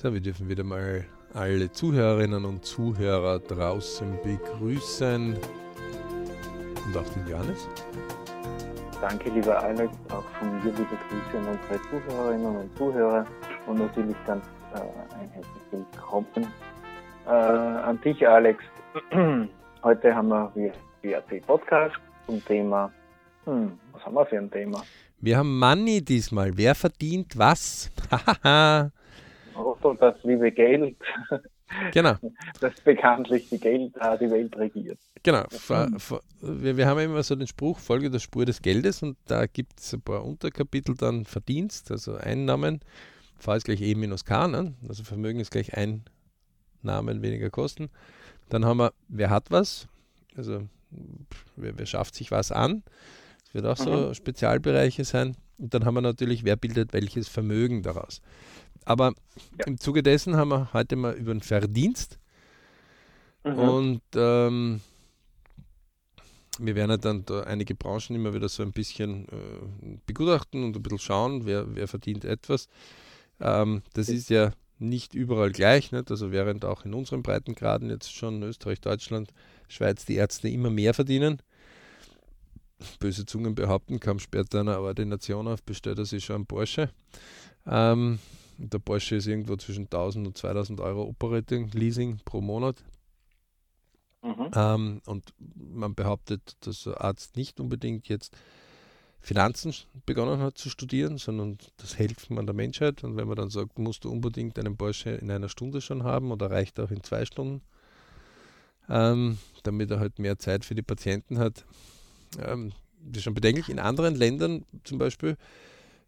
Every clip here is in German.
So, wir dürfen wieder mal alle Zuhörerinnen und Zuhörer draußen begrüßen. Und auch den Johannes. Danke, lieber Alex. Auch von mir liebe Grüße an unsere Zuhörerinnen und Zuhörer und natürlich ganz äh, ein herzliches Willkommen äh, an dich, Alex. Heute haben wir WRT Podcast zum Thema. Hm, was haben wir für ein Thema? Wir haben Money diesmal. Wer verdient was? oh, das liebe Geld. Genau. Das bekanntlich die Geld äh, die Welt regiert. Genau. wir, wir haben immer so den Spruch, Folge der Spur des Geldes und da gibt es ein paar Unterkapitel dann Verdienst, also Einnahmen. V ist gleich E minus K, ne? also Vermögen ist gleich Einnahmen weniger Kosten. Dann haben wir, wer hat was, also wer, wer schafft sich was an. Das wird auch mhm. so Spezialbereiche sein. Und dann haben wir natürlich, wer bildet welches Vermögen daraus. Aber ja. im Zuge dessen haben wir heute mal über den Verdienst. Mhm. Und ähm, wir werden ja dann da einige Branchen immer wieder so ein bisschen äh, begutachten und ein bisschen schauen, wer, wer verdient etwas. Ähm, das ist ja nicht überall gleich. Nicht? Also während auch in unseren Breitengraden jetzt schon Österreich, Deutschland, Schweiz die Ärzte immer mehr verdienen. Böse Zungen behaupten, kaum später eine Ordination auf, bestellt er sich schon einen Porsche. Ähm, der Porsche ist irgendwo zwischen 1000 und 2000 Euro Operating Leasing pro Monat. Mhm. Ähm, und man behauptet, dass ein Arzt nicht unbedingt jetzt Finanzen begonnen hat zu studieren, sondern das Helfen an der Menschheit. Und wenn man dann sagt, musst du unbedingt einen Porsche in einer Stunde schon haben oder reicht auch in zwei Stunden, ähm, damit er halt mehr Zeit für die Patienten hat. Ähm, das ist schon bedenklich. In anderen Ländern zum Beispiel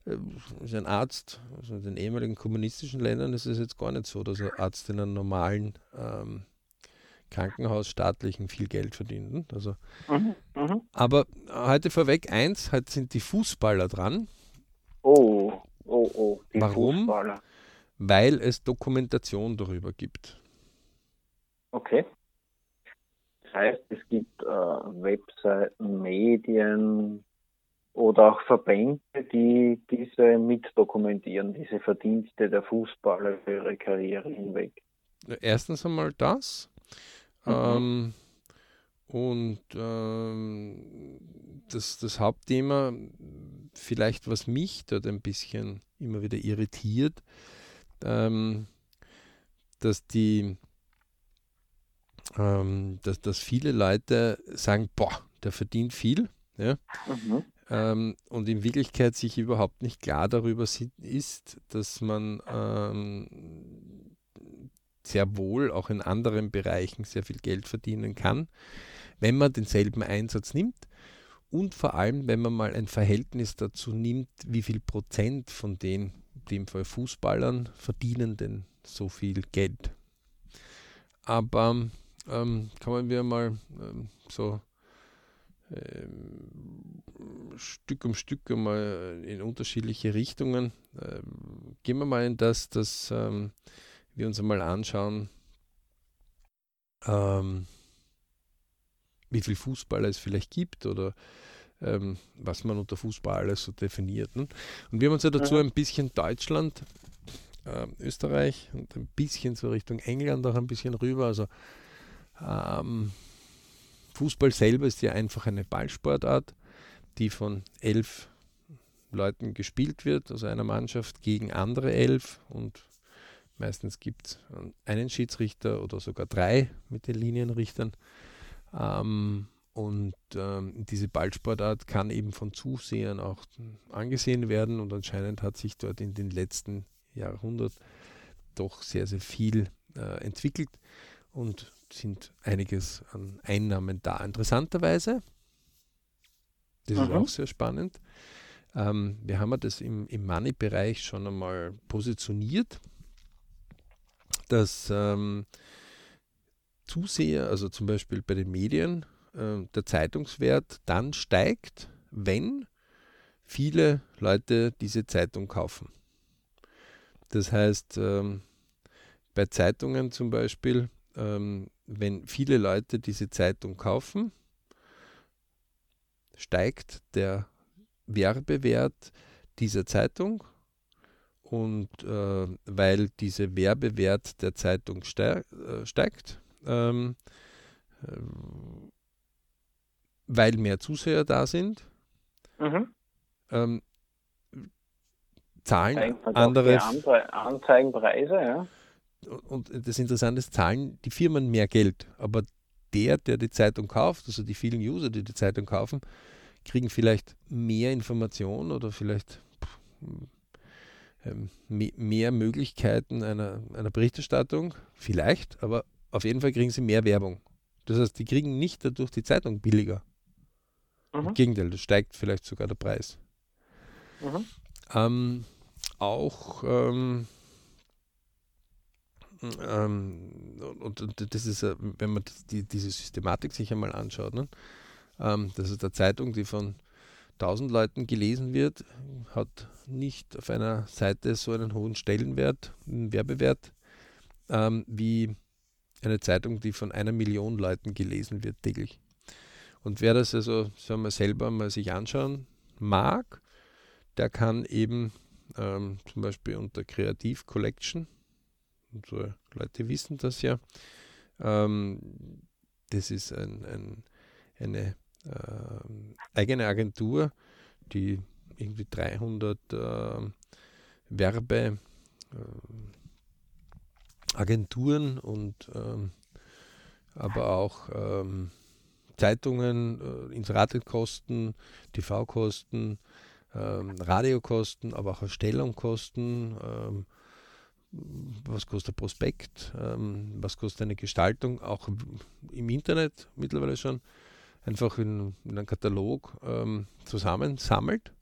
ist ein Arzt, also in den ehemaligen kommunistischen Ländern ist es jetzt gar nicht so, dass ein Arzt in einem normalen ähm, Krankenhaus staatlichen viel Geld verdienen. Also, mhm, mh. Aber heute vorweg eins, heute sind die Fußballer dran. Oh, oh, oh. Warum? Fußballer. Weil es Dokumentation darüber gibt. Okay. Das heißt, es gibt äh, Webseiten, Medien oder auch Verbände, die diese mitdokumentieren, diese Verdienste der Fußballer für ihre Karriere hinweg. Erstens einmal das. Mhm. Ähm, und ähm, das, das Hauptthema, vielleicht was mich dort ein bisschen immer wieder irritiert, ähm, dass die, ähm, dass, dass viele Leute sagen, boah, der verdient viel, ja? Mhm. Ähm, und in Wirklichkeit sich überhaupt nicht klar darüber ist, dass man ähm, sehr wohl auch in anderen Bereichen sehr viel Geld verdienen kann, wenn man denselben Einsatz nimmt und vor allem, wenn man mal ein Verhältnis dazu nimmt, wie viel Prozent von den, in dem Fall Fußballern, verdienen denn so viel Geld. Aber ähm, kommen wir mal ähm, so Stück um Stück einmal in unterschiedliche Richtungen. Ähm, gehen wir mal in das, dass ähm, wir uns einmal anschauen, ähm, wie viel Fußballer es vielleicht gibt oder ähm, was man unter Fußball alles so definiert. Ne? Und wir haben uns ja dazu ein bisschen Deutschland, äh, Österreich und ein bisschen so Richtung England auch ein bisschen rüber. Also ähm, Fußball selber ist ja einfach eine Ballsportart, die von elf Leuten gespielt wird, also einer Mannschaft gegen andere elf. Und Meistens gibt es einen Schiedsrichter oder sogar drei mit den Linienrichtern. Ähm, und ähm, diese Ballsportart kann eben von Zusehern auch angesehen werden. Und anscheinend hat sich dort in den letzten Jahrhunderten doch sehr, sehr viel äh, entwickelt. Und sind einiges an Einnahmen da. Interessanterweise, das mhm. ist auch sehr spannend, ähm, wir haben das im, im Money-Bereich schon einmal positioniert dass ähm, Zuseher, also zum Beispiel bei den Medien, äh, der Zeitungswert dann steigt, wenn viele Leute diese Zeitung kaufen. Das heißt, ähm, bei Zeitungen zum Beispiel, ähm, wenn viele Leute diese Zeitung kaufen, steigt der Werbewert dieser Zeitung und äh, weil dieser Werbewert der Zeitung steig, äh, steigt, ähm, äh, weil mehr Zuseher da sind, mhm. ähm, zahlen andere Anzeigenpreise, ja. Und das Interessante ist, zahlen die Firmen mehr Geld, aber der, der die Zeitung kauft, also die vielen User, die die Zeitung kaufen, kriegen vielleicht mehr Informationen oder vielleicht ähm, mehr Möglichkeiten einer, einer Berichterstattung, vielleicht, aber auf jeden Fall kriegen sie mehr Werbung. Das heißt, die kriegen nicht dadurch die Zeitung billiger. Mhm. Im Gegenteil, das steigt vielleicht sogar der Preis. Mhm. Ähm, auch ähm, ähm, und, und, das ist, wenn man die, diese Systematik sich einmal anschaut, ne? ähm, das ist eine Zeitung, die von 1000 Leuten gelesen wird, hat nicht auf einer Seite so einen hohen Stellenwert, einen Werbewert, ähm, wie eine Zeitung, die von einer Million Leuten gelesen wird täglich. Und wer das also sagen wir, selber mal sich anschauen mag, der kann eben ähm, zum Beispiel unter Kreativ Collection, unsere Leute wissen das ja, ähm, das ist ein, ein, eine äh, eigene Agentur, die irgendwie 300 äh, Werbe äh, und ähm, aber auch ähm, Zeitungen, äh, Inseratkosten, TV-Kosten, ähm, Radiokosten, aber auch Erstellungskosten, ähm, was kostet Prospekt, ähm, was kostet eine Gestaltung, auch im Internet mittlerweile schon, einfach in, in einem Katalog ähm, zusammensammelt,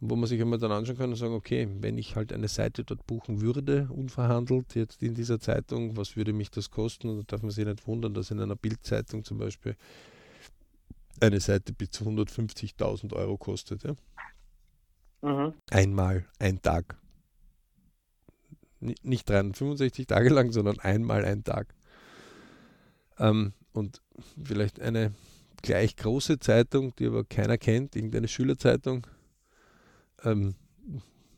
wo man sich immer dann anschauen kann und sagen, okay, wenn ich halt eine Seite dort buchen würde, unverhandelt, jetzt in dieser Zeitung, was würde mich das kosten? Und da darf man sich nicht wundern, dass in einer Bildzeitung zum Beispiel eine Seite bis zu 150.000 Euro kostet. Ja? Mhm. Einmal, ein Tag. Nicht 365 Tage lang, sondern einmal ein Tag. Ähm, und vielleicht eine gleich große Zeitung, die aber keiner kennt, irgendeine Schülerzeitung, ähm,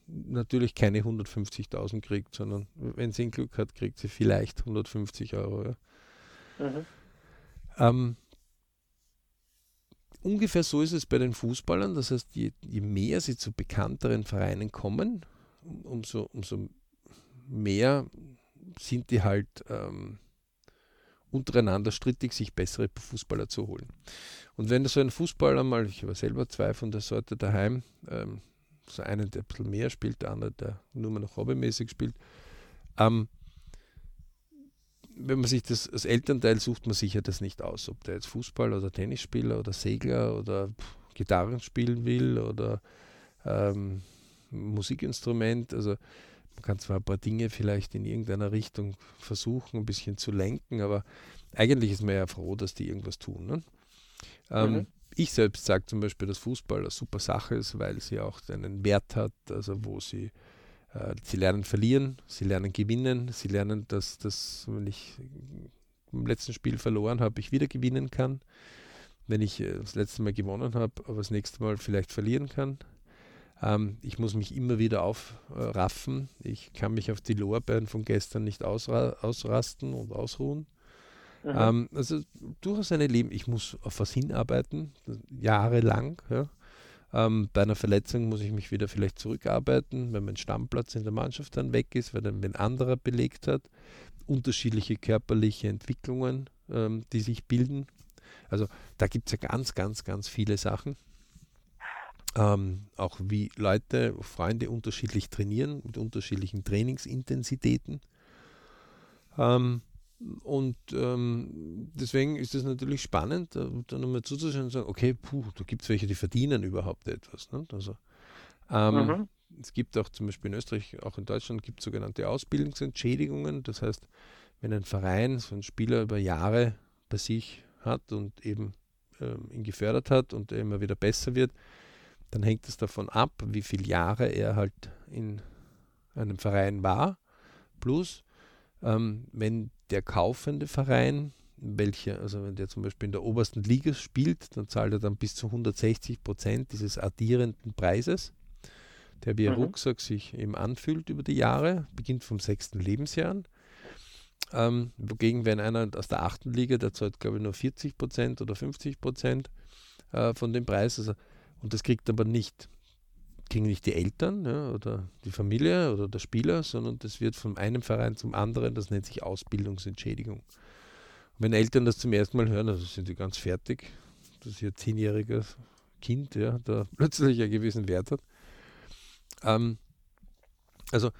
natürlich keine 150.000 kriegt, sondern wenn sie ein Glück hat, kriegt sie vielleicht 150 Euro. Ja. Mhm. Ähm, ungefähr so ist es bei den Fußballern. Das heißt, je, je mehr sie zu bekannteren Vereinen kommen, umso, umso mehr sind die halt ähm, untereinander strittig, sich bessere Fußballer zu holen. Und wenn so ein Fußballer mal, ich habe selber zwei von der Sorte daheim, ähm, so einen, der ein bisschen mehr spielt, der andere, der nur noch hobbymäßig spielt, ähm, wenn man sich das als Elternteil sucht, man sich ja das nicht aus, ob der jetzt Fußball oder Tennisspieler oder Segler oder Gitarren spielen will oder ähm, Musikinstrument. Also man kann zwar ein paar Dinge vielleicht in irgendeiner Richtung versuchen, ein bisschen zu lenken, aber eigentlich ist man ja froh, dass die irgendwas tun. Ne? Ähm, mhm. Ich selbst sage zum Beispiel, dass Fußball eine super Sache ist, weil sie auch einen Wert hat, also wo sie äh, sie lernen verlieren, sie lernen gewinnen, sie lernen, dass, dass wenn ich im letzten Spiel verloren habe, ich wieder gewinnen kann. Wenn ich äh, das letzte Mal gewonnen habe, aber das nächste Mal vielleicht verlieren kann. Ähm, ich muss mich immer wieder aufraffen. ich kann mich auf die Lorbeeren von gestern nicht ausra ausrasten und ausruhen. Ähm, also durchaus eine Leben. Ich muss auf was hinarbeiten, jahrelang. Ja. Ähm, bei einer Verletzung muss ich mich wieder vielleicht zurückarbeiten, wenn mein Stammplatz in der Mannschaft dann weg ist, weil dann ein anderer belegt hat. Unterschiedliche körperliche Entwicklungen, ähm, die sich bilden. Also da gibt es ja ganz, ganz, ganz viele Sachen. Ähm, auch wie Leute, Freunde unterschiedlich trainieren, mit unterschiedlichen Trainingsintensitäten. Ähm, und ähm, deswegen ist es natürlich spannend, äh, dann nochmal zuzuschauen und sagen, okay, puh, da gibt es welche, die verdienen überhaupt etwas. Ne? Also, ähm, mhm. Es gibt auch zum Beispiel in Österreich, auch in Deutschland, gibt es sogenannte Ausbildungsentschädigungen. Das heißt, wenn ein Verein so einen Spieler über Jahre bei sich hat und eben ähm, ihn gefördert hat und er immer wieder besser wird, dann hängt es davon ab, wie viele Jahre er halt in einem Verein war. Plus, ähm, wenn der kaufende Verein, welcher, also wenn der zum Beispiel in der obersten Liga spielt, dann zahlt er dann bis zu 160 Prozent dieses addierenden Preises. der wie ein mhm. Rucksack sich eben anfühlt über die Jahre, beginnt vom sechsten Lebensjahr an. Ähm, wogegen, wenn einer aus der achten Liga, der zahlt, glaube ich, nur 40 Prozent oder 50 Prozent äh, von dem Preis. Also, und das kriegt aber nicht, kriegen nicht die Eltern ja, oder die Familie oder der Spieler, sondern das wird von einem Verein zum anderen, das nennt sich Ausbildungsentschädigung. Und wenn Eltern das zum ersten Mal hören, also sind sie ganz fertig, dass ihr zehnjähriges Kind ja, da plötzlich einen gewissen Wert hat. Ähm, also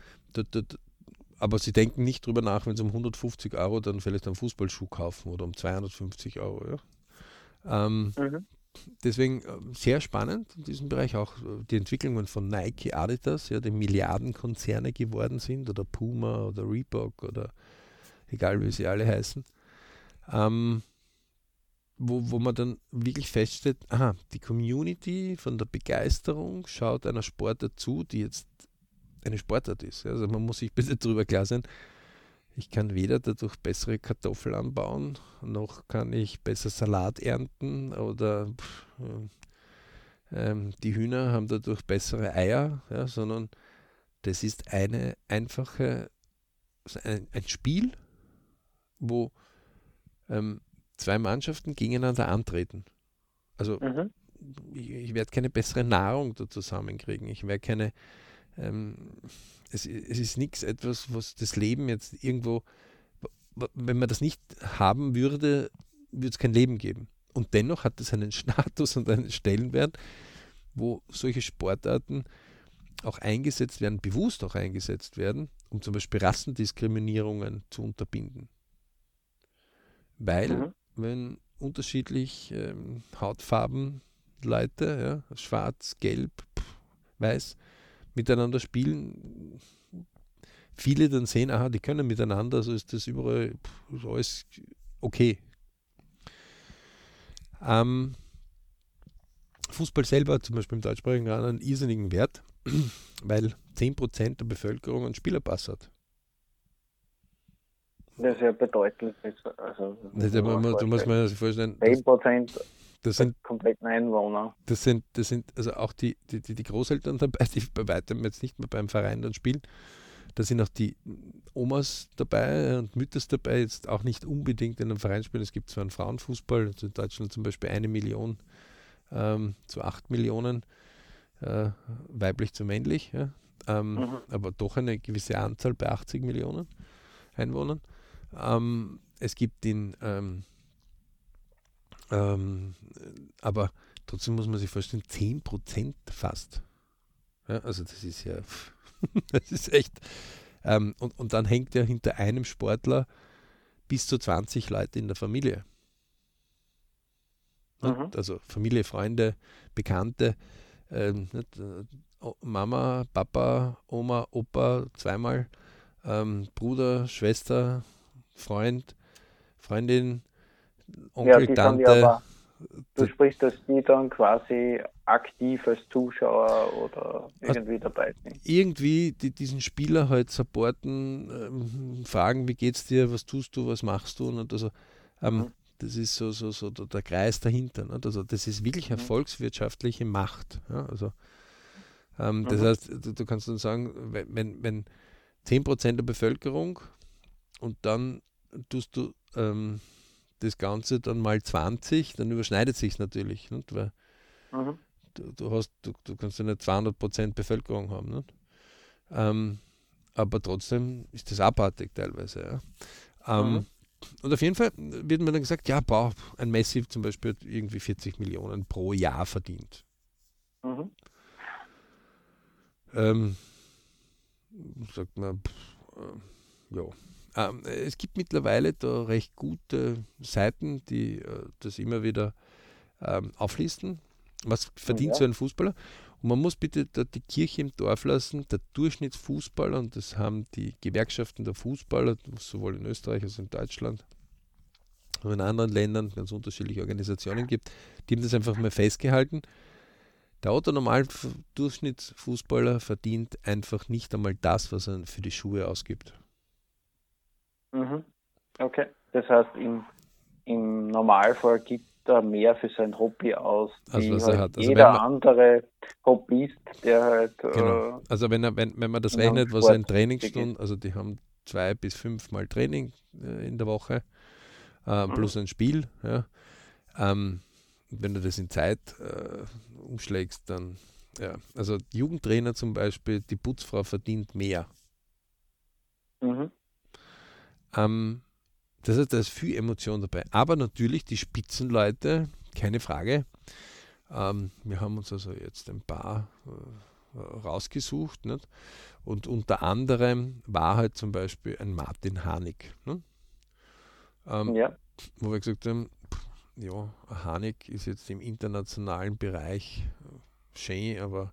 aber sie denken nicht drüber nach, wenn sie um 150 Euro dann vielleicht einen Fußballschuh kaufen oder um 250 Euro. Ja. Ähm, mhm. Deswegen äh, sehr spannend in diesem Bereich auch äh, die Entwicklungen von Nike, Adidas, ja, die Milliardenkonzerne geworden sind oder Puma oder Reebok oder egal wie sie alle heißen. Ähm, wo, wo man dann wirklich feststellt, aha, die Community von der Begeisterung schaut einer Sportart zu, die jetzt eine Sportart ist. Also man muss sich bitte darüber klar sein, ich kann weder dadurch bessere Kartoffeln anbauen, noch kann ich besser Salat ernten oder äh, die Hühner haben dadurch bessere Eier, ja, sondern das ist eine einfache, ein, ein Spiel, wo ähm, zwei Mannschaften gegeneinander antreten. Also mhm. ich, ich werde keine bessere Nahrung da zusammenkriegen. Ich werde keine ähm, es, es ist nichts etwas, was das Leben jetzt irgendwo, wenn man das nicht haben würde, würde es kein Leben geben. Und dennoch hat es einen Status und einen Stellenwert, wo solche Sportarten auch eingesetzt werden, bewusst auch eingesetzt werden, um zum Beispiel Rassendiskriminierungen zu unterbinden. Weil, mhm. wenn unterschiedlich ähm, Hautfarben Leute, ja, schwarz, gelb, pff, weiß, miteinander spielen, viele dann sehen, aha, die können miteinander, also ist das überall ist alles okay. Ähm, Fußball selber zum Beispiel im deutschsprachigen Raum einen irrsinnigen Wert, weil 10% der Bevölkerung einen Spielerpass hat. Das ist ja bedeutend. Also, das, du musst mir vorstellen. 10% das sind kompletten Einwohner. Das sind, das sind also auch die, die, die Großeltern dabei, die bei weitem jetzt nicht mehr beim Verein dann spielen. Da sind auch die Omas dabei und Mütters dabei, jetzt auch nicht unbedingt in einem Verein spielen. Es gibt zwar einen Frauenfußball, also in Deutschland zum Beispiel eine Million ähm, zu acht Millionen, äh, weiblich zu männlich, ja. ähm, mhm. aber doch eine gewisse Anzahl bei 80 Millionen Einwohnern. Ähm, es gibt den ähm, aber trotzdem muss man sich vorstellen, 10% fast. Ja, also das ist ja, das ist echt. Ähm, und, und dann hängt ja hinter einem Sportler bis zu 20 Leute in der Familie. Mhm. Also Familie, Freunde, Bekannte, ähm, Mama, Papa, Oma, Opa, zweimal, ähm, Bruder, Schwester, Freund, Freundin, Onkel, ja, Tante. Aber, du sprichst, dass die dann quasi aktiv als Zuschauer oder irgendwie also dabei sind. Irgendwie die, diesen Spieler halt supporten, ähm, fragen, wie geht's dir, was tust du, was machst du und also ähm, mhm. das ist so, so, so der Kreis dahinter. Nicht? Also das ist wirklich eine mhm. volkswirtschaftliche Macht. Ja? Also ähm, mhm. das heißt, du, du, kannst dann sagen, wenn, wenn 10% der Bevölkerung und dann tust du ähm, das Ganze dann mal 20, dann überschneidet sich natürlich. Nicht? Weil mhm. du, du, hast, du, du kannst ja nicht 200% Bevölkerung haben. Nicht? Ähm, aber trotzdem ist das abartig teilweise. Ja. Ähm, mhm. Und auf jeden Fall wird mir dann gesagt, ja, boah, ein Messi zum Beispiel hat irgendwie 40 Millionen pro Jahr verdient. Mhm. Ähm, sagt man, pff, äh, ja, ähm, es gibt mittlerweile da recht gute Seiten, die äh, das immer wieder ähm, auflisten. Was verdient ja. so ein Fußballer? Und man muss bitte die Kirche im Dorf lassen. Der Durchschnittsfußballer, und das haben die Gewerkschaften der Fußballer, sowohl in Österreich als auch in Deutschland, und in anderen Ländern ganz unterschiedliche Organisationen gibt, die haben das einfach mal festgehalten. Der Autonormal-Durchschnittsfußballer verdient einfach nicht einmal das, was er für die Schuhe ausgibt. Mhm. Okay. Das heißt, im, im Normalfall gibt da mehr für sein Hobby aus, Also wie was er halt hat. Also jeder wenn man- andere Hobbyist, der halt Genau. äh, Also wenn, er, wenn, wenn man das rechnet, was ein Trainingsstunden, also die haben zwei bis fünfmal Training äh, in der Woche, äh, Mhm. plus ein Spiel. Ja. Ähm, wenn du das in Zeit äh, umschlägst, dann ja. Also Jugendtrainer zum Beispiel, die Putzfrau verdient mehr. mhm. Ähm, das heißt, da ist viel Emotion dabei. Aber natürlich die Spitzenleute, keine Frage. Ähm, wir haben uns also jetzt ein paar äh, rausgesucht. Nicht? Und unter anderem war halt zum Beispiel ein Martin Hanig. Ne? Ähm, ja, Wo wir gesagt haben, ja, Hanig ist jetzt im internationalen Bereich äh, schön, aber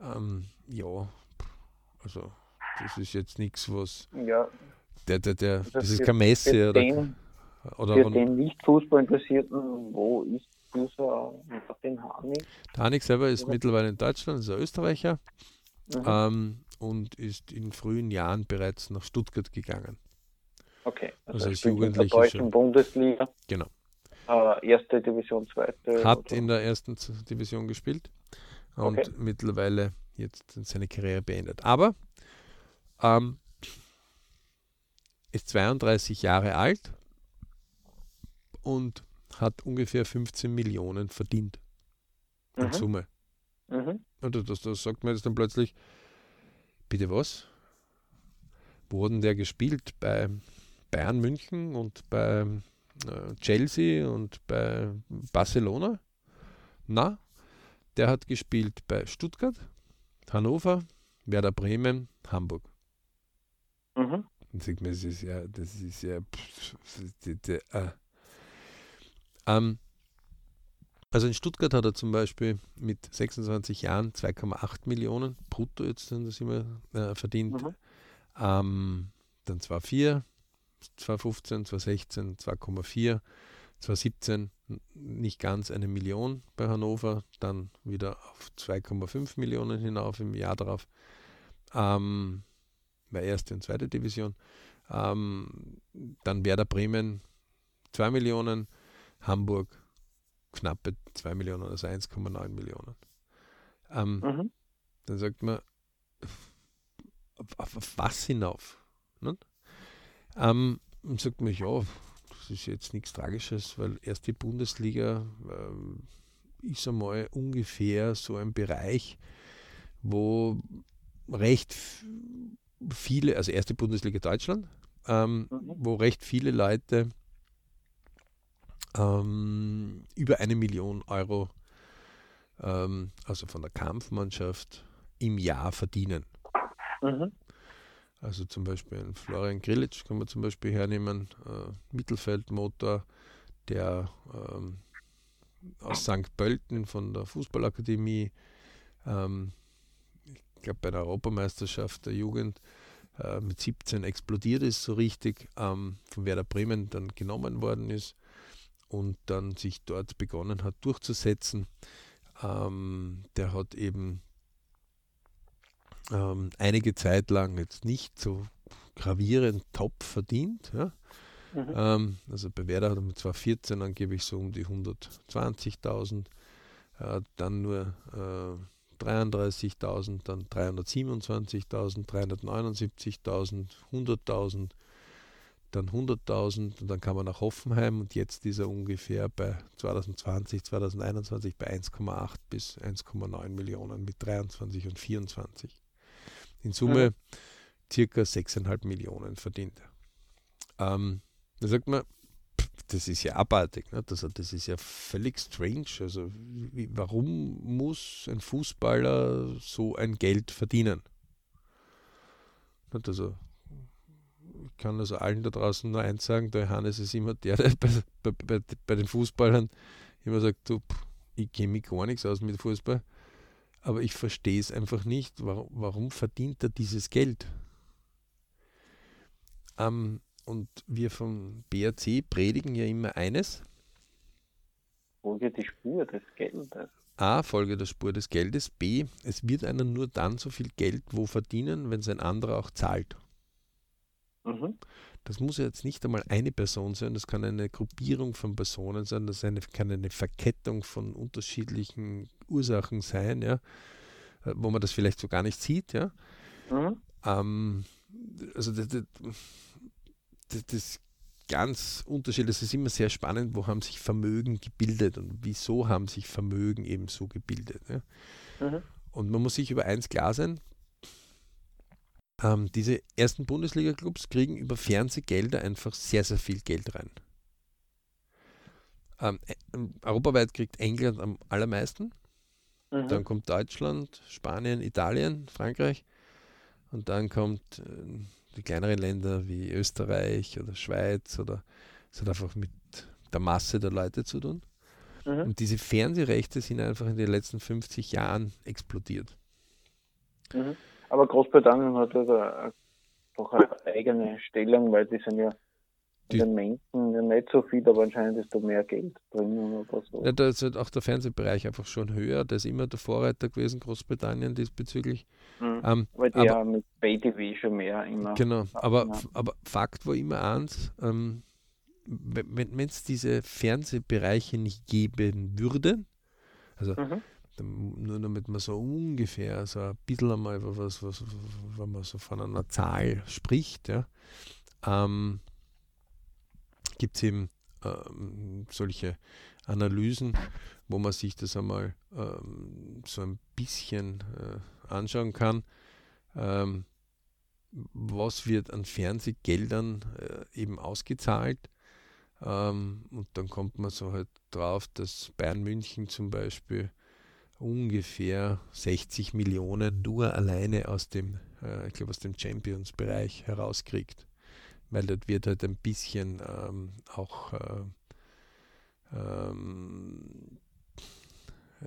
ähm, ja, also das ist jetzt nichts, was ja, der, der, der, Also das ist kein Messi für oder, den, oder für den nicht Fußballinteressierten, wo ist dieser Martin Hanig? der Hanig selber ist Ja. mittlerweile in Deutschland, ist ein Österreicher Mhm. ähm, und ist in frühen Jahren bereits nach Stuttgart gegangen. okay, also also, als er spielt in der Jugendlicher deutschen. Bundesliga. Genau. Äh, erste Division, zweite. Hat oder- in der ersten Division gespielt und Okay. mittlerweile jetzt seine Karriere beendet. Aber ähm, ist 32 Jahre alt und hat ungefähr 15 Millionen verdient in mhm. Summe. Mhm. Und das, das sagt man jetzt dann plötzlich, bitte was? Wo hat denn der gespielt? Bei Bayern München und bei äh, Chelsea und bei Barcelona? Na, der hat gespielt bei Stuttgart, Hannover, Werder Bremen, Hamburg. Mhm. Dann sagt man, das ist ja, das ist ja. äh. ähm, also in Stuttgart hat er zum Beispiel mit 26 Jahren 2,8 Millionen brutto jetzt sind das immer äh, verdient. Mhm. Ähm, dann 2,4, 2015, 2016 2,4, 2017 n- nicht ganz eine Million bei Hannover, dann wieder auf 2,5 Millionen hinauf im Jahr darauf. Ähm, war erste und zweite Division. Ähm, dann Werder Bremen 2 Millionen, Hamburg knappe 2 Millionen, also 1,9 Millionen. Ähm, Mhm. dann sagt man, auf, auf, auf was hinauf? Nicht? Ähm, und sagt man, ja, das ist jetzt nichts Tragisches, weil erst die Bundesliga ähm, ist einmal ungefähr so ein Bereich, wo recht viele, also erste Bundesliga Deutschland, ähm, Mhm. wo recht viele Leute ähm, über eine Million Euro, ähm, also von der Kampfmannschaft, im Jahr verdienen. Mhm. Also zum Beispiel einen Florian Grillitsch kann man zum Beispiel hernehmen, äh, Mittelfeldmotor, der ähm, aus St. Pölten von der Fußballakademie, ähm, ich glaube bei der Europameisterschaft der Jugend äh, mit 17 explodiert ist so richtig, ähm, von Werder Bremen dann genommen worden ist und dann sich dort begonnen hat durchzusetzen. Ähm, der hat eben ähm, einige Zeit lang jetzt nicht so gravierend top verdient. Ja? Mhm. Ähm, also bei Werder hat er mit 2014 angeblich so um die 120.000, äh, dann nur äh, 33.000, dann 327.000, 379.000, 100.000, dann 100.000 und dann kam er nach Hoffenheim und jetzt ist er ungefähr bei 2020, 2021 bei 1,8 bis 1,9 Millionen mit 23 und 24. In Summe circa 6,5 Millionen verdient. er. Ähm, da sagt man, das ist ja abartig. Ne? Das, das ist ja völlig strange. Also, wie, warum muss ein Fußballer so ein Geld verdienen? Nicht? Also, ich kann also allen da draußen nur eins sagen: der Johannes ist immer der, der bei, bei, bei, den Fußballern immer sagt: du, ich kenne mich gar nichts aus mit Fußball, aber ich verstehe es einfach nicht. Warum, warum verdient er dieses Geld? Ähm, und wir vom BRC predigen ja immer eines: Folge die Spur des Geldes. A, Folge der Spur des Geldes. B, es wird einer nur dann so viel Geld wo verdienen, wenn sein anderer auch zahlt. Mhm. Das muss ja jetzt nicht einmal eine Person sein, das kann eine Gruppierung von Personen sein, das eine, kann eine Verkettung von unterschiedlichen Ursachen sein, ja, wo man das vielleicht so gar nicht sieht, ja. Mhm. Ähm, also das, das, das ganz unterschiedlich, das ist immer sehr spannend, wo haben sich Vermögen gebildet und wieso haben sich Vermögen eben so gebildet. Ja. Mhm. Und man muss sich über eins klar sein, ähm, diese ersten Bundesliga-Clubs kriegen über Fernsehgelder einfach sehr, sehr viel Geld rein. Ähm, äh, europaweit kriegt England am allermeisten. Mhm. Dann kommt Deutschland, Spanien, Italien, Frankreich. Und dann kommt äh, die kleineren Länder wie Österreich oder Schweiz oder es hat einfach mit der Masse der Leute zu tun. Mhm. Und diese Fernsehrechte sind einfach in den letzten 50 Jahren explodiert. Mhm. Aber Großbritannien hat also doch eine eigene Stellung, weil die sind ja die, den Menschen ja nicht so viel, aber anscheinend ist da mehr Geld drin oder so. Ja, da ist halt auch der Fernsehbereich einfach schon höher. Der ist immer der Vorreiter gewesen, Großbritannien diesbezüglich. Mhm, ähm, weil die aber, ja mit Pay-TV schon mehr immer. Genau, aber, aber Fakt war immer eins, ähm, wenn es diese Fernsehbereiche nicht geben würde, also mhm nur damit man so ungefähr so ein bisschen einmal was, was, wenn man so von einer Zahl spricht, ja, ähm, gibt es eben ähm, solche Analysen, wo man sich das einmal ähm, so ein bisschen äh, anschauen kann. Ähm, was wird an Fernsehgeldern äh, eben ausgezahlt? Ähm, und dann kommt man so halt drauf, dass Bayern München zum Beispiel ungefähr 60 Millionen nur alleine aus dem, äh, ich glaube, aus dem Champions-Bereich herauskriegt. Weil dort wird halt ein bisschen ähm, auch äh, ähm, äh,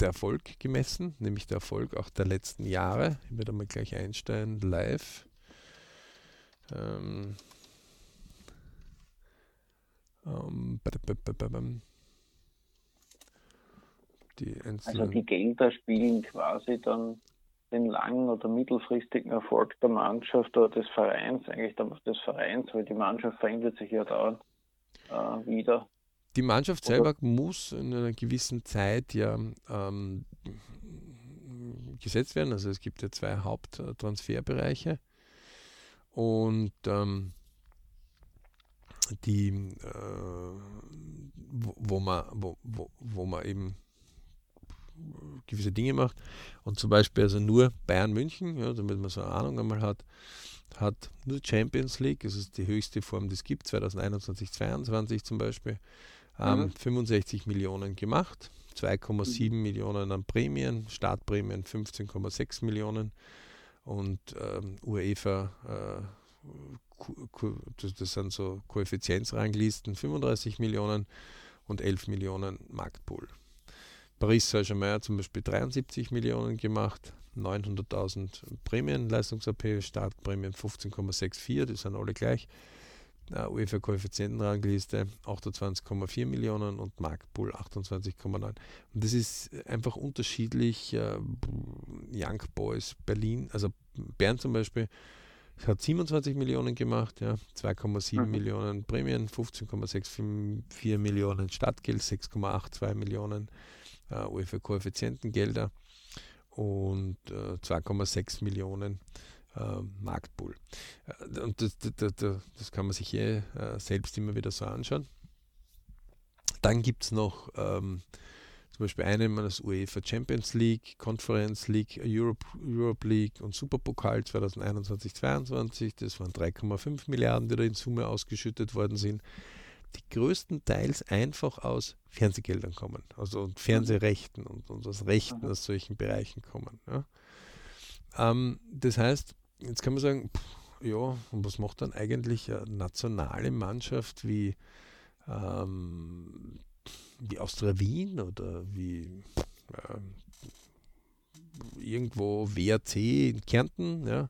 der Erfolg gemessen, nämlich der Erfolg auch der letzten Jahre. Ich werde mal gleich einsteigen, live. Ähm, ähm, die also die Gelder spielen quasi dann den langen oder mittelfristigen Erfolg der Mannschaft oder des Vereins, eigentlich des Vereins, weil die Mannschaft verändert sich ja dauernd äh, wieder. Die Mannschaft selber oder? muss in einer gewissen Zeit ja ähm, gesetzt werden. Also es gibt ja zwei Haupttransferbereiche und ähm, die, äh, wo, wo, man, wo, wo, wo man eben gewisse Dinge macht. Und zum Beispiel also nur Bayern München, ja, damit man so eine Ahnung einmal hat, hat nur Champions League, das ist die höchste Form, die es gibt, 2021, 2022 zum Beispiel, ähm, mhm. 65 Millionen gemacht, 2,7 mhm. Millionen an Prämien, Startprämien 15,6 Millionen und ähm, UEFA, äh, das sind so Koeffizienzranglisten, 35 Millionen und 11 Millionen Marktpool. Paris Saint-Germain zum Beispiel 73 Millionen gemacht, 900.000 Prämien, Leistungs-AP, Startprämien 15,64, die sind alle gleich. Uh, UEFA Koeffizientenrangliste 28,4 Millionen und Marktpool 28,9. Und das ist einfach unterschiedlich. Uh, Young Boys Berlin, also Bern zum Beispiel, hat 27 Millionen gemacht, ja, 2,7 mhm. Millionen Prämien, 15,64 Millionen Stadtgeld, 6,82 Millionen äh, UEFA-Koeffizientengelder und äh, 2,6 Millionen äh, Marktpool. Äh, und das, das, das, kann man sich eh äh, selbst immer wieder so anschauen. Dann gibt es noch ähm, zum Beispiel einen das UEFA Champions League, Conference League, Europe, Europe League und Superpokal 2021-22. Das waren 3,5 Milliarden, die da in Summe ausgeschüttet worden sind die größtenteils einfach aus Fernsehgeldern kommen, also Fernsehrechten und, und aus Rechten aus solchen Bereichen kommen. Ja. Ähm, das heißt, jetzt kann man sagen, pff, ja, und was macht dann eigentlich eine nationale Mannschaft wie, ähm, wie Austria Wien oder wie äh, irgendwo WRC in Kärnten ja,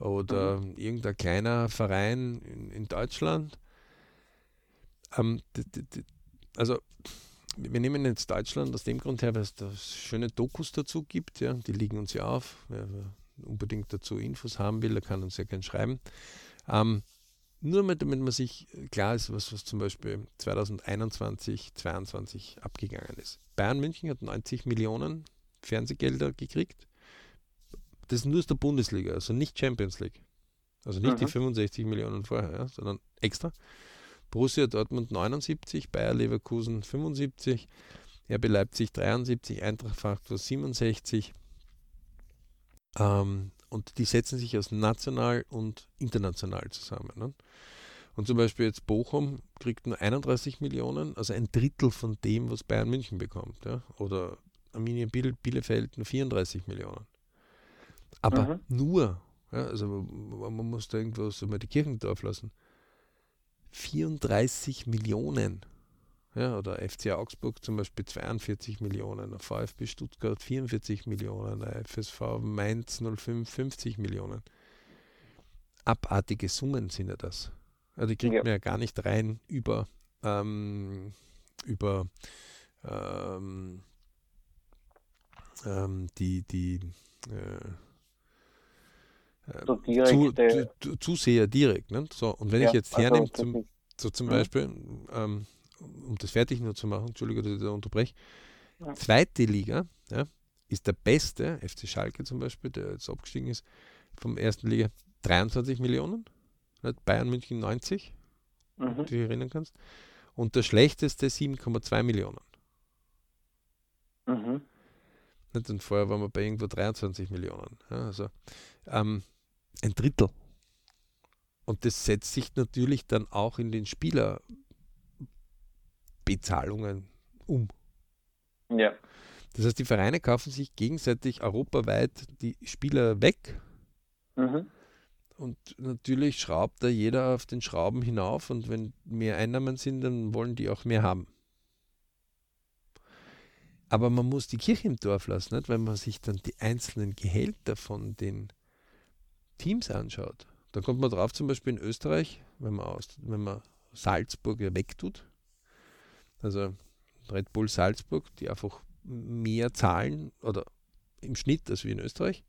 oder mhm. irgendein kleiner Verein in, in Deutschland? Ähm, also wir nehmen jetzt Deutschland aus dem Grund her, weil es da schöne Dokus dazu gibt, ja, die liegen uns ja auf. Ja, unbedingt dazu Infos haben will, der kann uns ja gerne schreiben. Ähm, nur damit, damit man sich klar ist, was, was zum Beispiel 2021, 2022 abgegangen ist. Bayern München hat 90 Millionen Fernsehgelder gekriegt. Das ist nur aus der Bundesliga, also nicht Champions League. Also nicht mhm. die 65 Millionen vorher, ja, sondern extra. Borussia Dortmund 79, Bayer Leverkusen 75, RB Leipzig 73, Eintracht Frankfurt 67. Ähm, und die setzen sich aus national und international zusammen. Ne? Und zum Beispiel jetzt Bochum kriegt nur 31 Millionen, also ein Drittel von dem, was Bayern München bekommt. Ja? Oder Arminia Bielefeld nur 34 Millionen. Aber mhm. nur, ja, also man muss da irgendwas immer die Kirchendorf lassen. 34 Millionen. Ja, oder FC Augsburg zum Beispiel 42 Millionen, VfB Stuttgart 44 Millionen, FSV Mainz 05 50 Millionen. Abartige Summen sind ja das. Also die kriegt ja. man ja gar nicht rein über, ähm, über ähm, ähm, die, die äh, so zu, zu, Zuseher direkt. Ne? So, und wenn ja, ich jetzt hernehme, also, zum, so zum ja. Beispiel, ähm, um das fertig nur zu machen, Entschuldige, dass ich da unterbreche, zweite Liga ja, ist der beste, FC Schalke zum Beispiel, der jetzt abgestiegen ist, vom ersten Liga 23 Millionen, Bayern München 90, mhm. du dich erinnern kannst, und der schlechteste 7,2 Millionen. Mhm. Und vorher waren wir bei irgendwo 23 Millionen. Ja, also ähm, ein Drittel. Und das setzt sich natürlich dann auch in den Spielerbezahlungen um. Ja. Das heißt, die Vereine kaufen sich gegenseitig europaweit die Spieler weg. Mhm. Und natürlich schraubt da jeder auf den Schrauben hinauf und wenn mehr Einnahmen sind, dann wollen die auch mehr haben. Aber man muss die Kirche im Dorf lassen, nicht? wenn man sich dann die einzelnen Gehälter von den Teams anschaut, dann kommt man drauf, zum Beispiel in Österreich, wenn man, aus, wenn man Salzburg wegtut, also Red Bull Salzburg, die einfach mehr zahlen oder im Schnitt als wie in Österreich,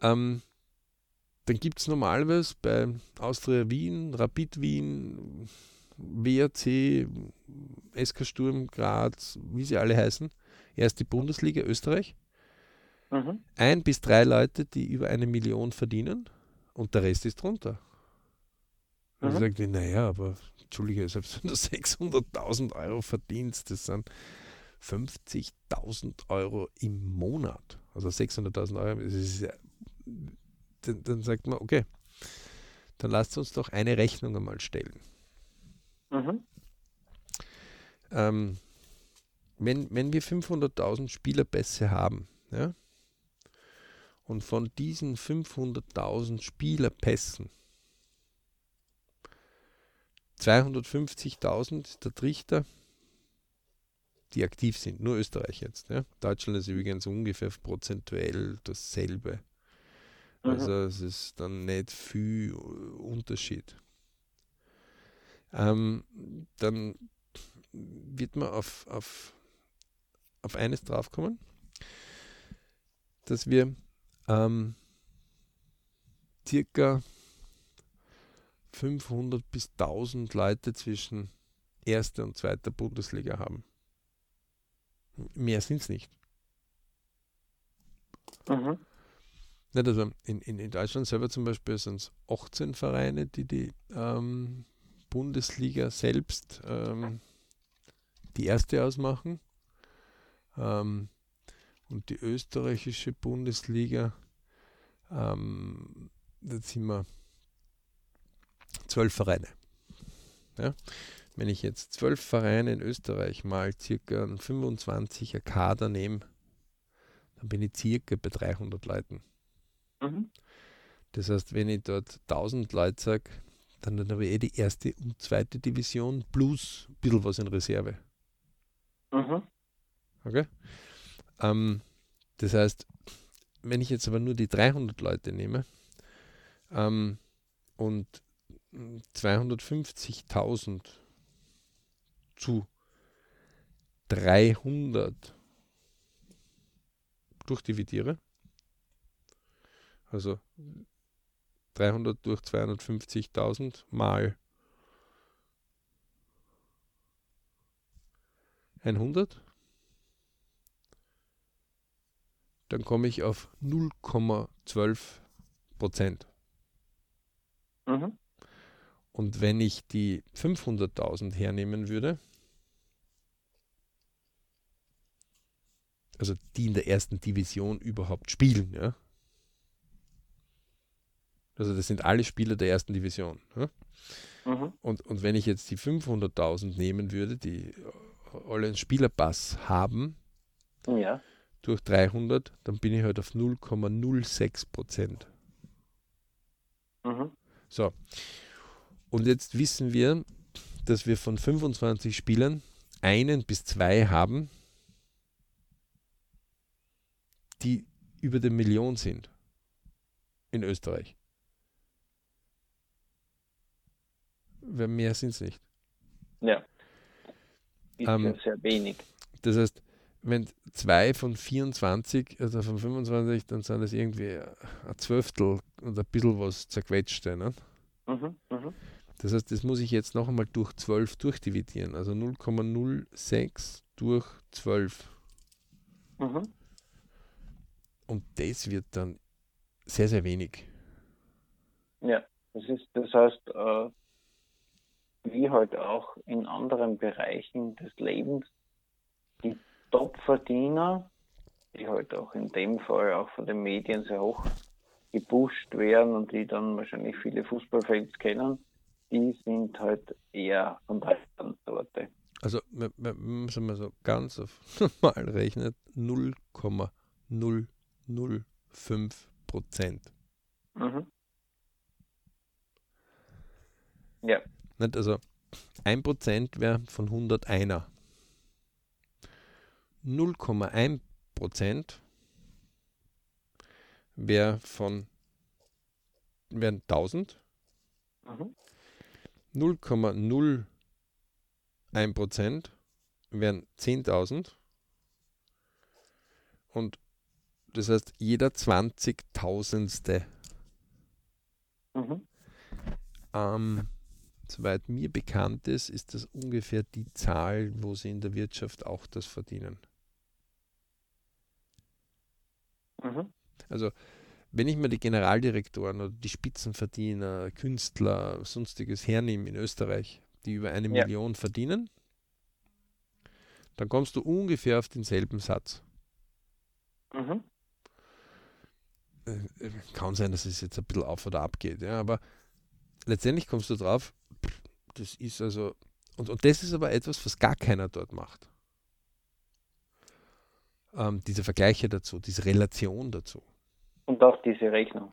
ähm, dann gibt es normalerweise bei Austria Wien, Rapid Wien, WRC, SK Sturm Graz, wie sie alle heißen, erst die Bundesliga Österreich Mhm. Ein bis drei Leute, die über eine Million verdienen und der Rest ist drunter. Mhm. Und sagt, naja, aber Entschuldige, selbst wenn du 600.000 Euro verdienst, das sind 50.000 Euro im Monat. Also 600.000 Euro, ja, dann, dann, sagt man, okay, dann lasst uns doch eine Rechnung einmal stellen. Mhm. Ähm, wenn, wenn wir 500.000 Spielerpässe haben, ja, und von diesen 500.000 Spielerpässen 250.000 der Trichter, die aktiv sind, nur Österreich jetzt. Ja? Deutschland ist übrigens ungefähr prozentuell dasselbe. Mhm. Also es ist dann nicht viel Unterschied. Ähm, dann wird man auf, auf, auf eines draufkommen, dass wir ähm, circa 500 bis 1000 Leute zwischen erster und zweiter Bundesliga haben. Mehr sind es nicht. Mhm. Nicht also in, in, in Deutschland selber zum Beispiel sind es 18 Vereine, die die ähm, Bundesliga selbst ähm, die erste ausmachen. Ähm, und die österreichische Bundesliga, ähm, da sind wir zwölf Vereine. Ja? Wenn ich jetzt zwölf Vereine in Österreich mal circa einen 25er Kader nehme, dann bin ich circa bei 300 Leuten. Mhm. Das heißt, wenn ich dort 1000 Leute sage, dann, dann habe ich eh die erste und zweite Division plus ein bisschen was in Reserve. Mhm. Okay? Ähm, das heißt, wenn ich jetzt aber nur die 300 Leute nehme ähm, und 250.000 zu 300 durchdividiere, Also 300 durch 250.000 mal 100. Dann komme ich auf 0,12 Prozent. Mhm. Und wenn ich die 500.000 hernehmen würde, also die in der ersten Division überhaupt spielen, ja. Also das sind alle Spieler der ersten Division. Ja? Mhm. Und, und wenn ich jetzt die 500.000 nehmen würde, die alle einen Spielerpass haben, ja. Durch 300, dann bin ich halt auf 0,06 Prozent. Mhm. So. Und jetzt wissen wir, dass wir von 25 Spielern einen bis zwei haben, die über der Million sind in Österreich. Mehr sind es nicht. Ja. Ist ähm, ja sehr wenig. Das heißt, wenn zwei von 24, also von 25, dann sind es irgendwie ein Zwölftel und ein bisschen was zerquetschte. Ne? Mhm, mh. Das heißt, das muss ich jetzt noch einmal durch 12 durchdividieren. Also 0,06 durch 12. Mhm. Und das wird dann sehr, sehr wenig. Ja, das ist, das heißt, äh, wie halt auch in anderen Bereichen des Lebens, Top-Verdiener, die halt auch in dem Fall auch von den Medien sehr hoch gepusht werden und die dann wahrscheinlich viele Fußballfans kennen, die sind halt eher von der Sorte. Also, wenn man so ganz auf normal rechnet, 0,0 0,05 Prozent. Mhm. Ja. Nicht? Also 1 Prozent wäre von 100 einer. 0,1 Prozent wäre von wären 1000. Mhm. 0,01 Prozent wären 10.000 und das heißt, jeder Zwanzigtausendste. Mhm. Ähm, soweit mir bekannt ist, ist das ungefähr die Zahl, wo sie in der Wirtschaft auch das verdienen. Mhm. Also, wenn ich mir die Generaldirektoren oder die Spitzenverdiener, Künstler, sonstiges hernehme in Österreich, die über eine ja. Million verdienen, dann kommst du ungefähr auf denselben Satz. Mhm. Äh, kann sein, dass es jetzt ein bisschen auf oder ab geht, ja, aber letztendlich kommst du drauf, das ist also, und, und das ist aber etwas, was gar keiner dort macht. Ähm, diese Vergleiche dazu, diese Relation dazu. Und auch diese Rechnung.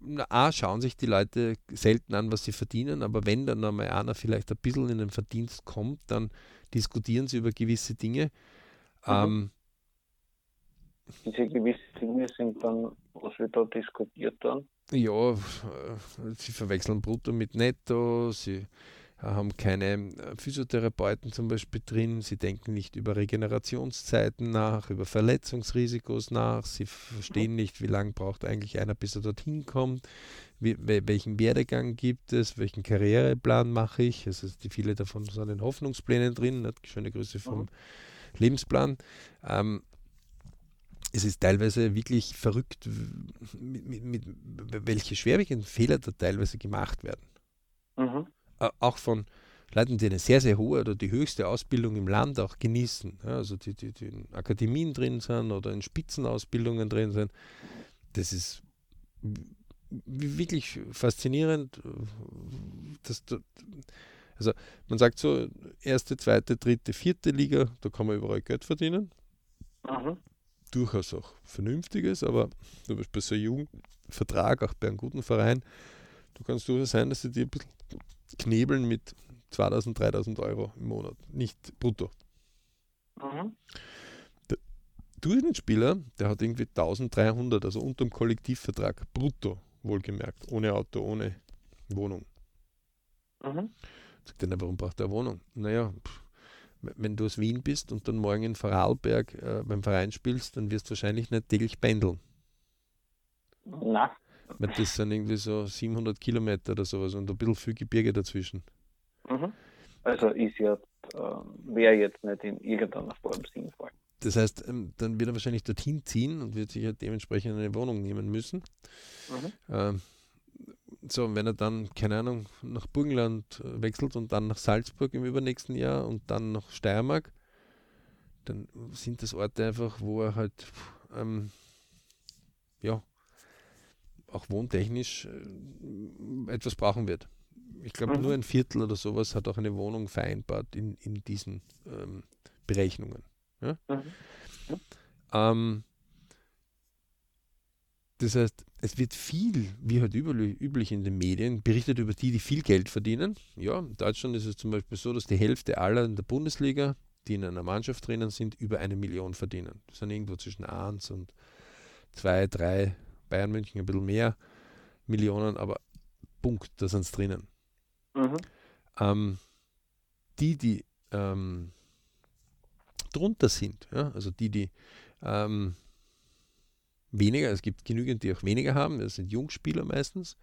Na, A, schauen sich die Leute selten an, was sie verdienen, aber wenn dann einmal einer vielleicht ein bisschen in den Verdienst kommt, dann diskutieren sie über gewisse Dinge. Mhm. Ähm, diese gewissen Dinge sind dann, was wird da diskutiert dann? Ja, sie verwechseln Brutto mit Netto, sie haben keine Physiotherapeuten zum Beispiel drin, sie denken nicht über Regenerationszeiten nach, über Verletzungsrisikos nach, sie verstehen nicht, wie lange braucht eigentlich einer, bis er dorthin kommt, wie, welchen Werdegang gibt es, welchen Karriereplan mache ich, also die viele davon sind in Hoffnungsplänen drin, schöne Grüße vom mhm. Lebensplan. Ähm, es ist teilweise wirklich verrückt, mit, mit, mit welche schwerwiegenden Fehler da teilweise gemacht werden. Mhm. Auch von Leuten, die eine sehr, sehr hohe oder die höchste Ausbildung im Land auch genießen. Ja, also die, die, die in Akademien drin sind oder in Spitzenausbildungen drin sind. Das ist wirklich faszinierend. Dass, also man sagt so, erste, zweite, dritte, vierte Liga, da kann man überall Geld verdienen. Mhm durchaus auch Vernünftiges, aber zum Beispiel so ein Jugendvertrag, auch bei einem guten Verein, du kannst durchaus sein, dass sie dir ein bisschen knebeln mit 2000, 3000 Euro im Monat, nicht brutto. Mhm. Der Durchschnittsspieler, der hat irgendwie 1300, also unter dem Kollektivvertrag, brutto, wohlgemerkt, ohne Auto, ohne Wohnung. Mhm. Sagt er, warum braucht er eine Wohnung? Naja, pff, wenn du aus Wien bist und dann morgen in Vorarlberg äh, beim Verein spielst, dann wirst du wahrscheinlich nicht täglich pendeln. Na. Das sind irgendwie so 700 Kilometer oder sowas und ein bisschen viel Gebirge dazwischen. Mhm. Also ist ja, äh, wäre jetzt nicht in irgendeiner Form sinnvoll. Das heißt, ähm, dann wird er wahrscheinlich dorthin ziehen und wird sich halt dementsprechend eine Wohnung nehmen müssen. Mhm. Ähm, so, wenn er dann, keine Ahnung, nach Burgenland äh, wechselt und dann nach Salzburg im übernächsten Jahr und dann nach Steiermark, dann sind das Orte einfach, wo er halt ähm, ja auch wohntechnisch äh, etwas brauchen wird. Ich glaube, mhm. nur ein Viertel oder sowas hat auch eine Wohnung vereinbart in, in diesen ähm, Berechnungen. Ja? Mhm. Ähm, das heißt, es wird viel, wie halt üblich in den Medien, berichtet über die, die viel Geld verdienen. Ja, in Deutschland ist es zum Beispiel so, dass die Hälfte aller in der Bundesliga, die in einer Mannschaft drinnen sind, über eine Million verdienen. Das sind irgendwo zwischen 1 und 2, 3, Bayern München ein bisschen mehr Millionen, aber Punkt, da sind es drinnen. Mhm. Ähm, die, die ähm, drunter sind, ja, also die, die ähm, weniger, es gibt genügend, die auch weniger haben, das sind Jungspieler meistens,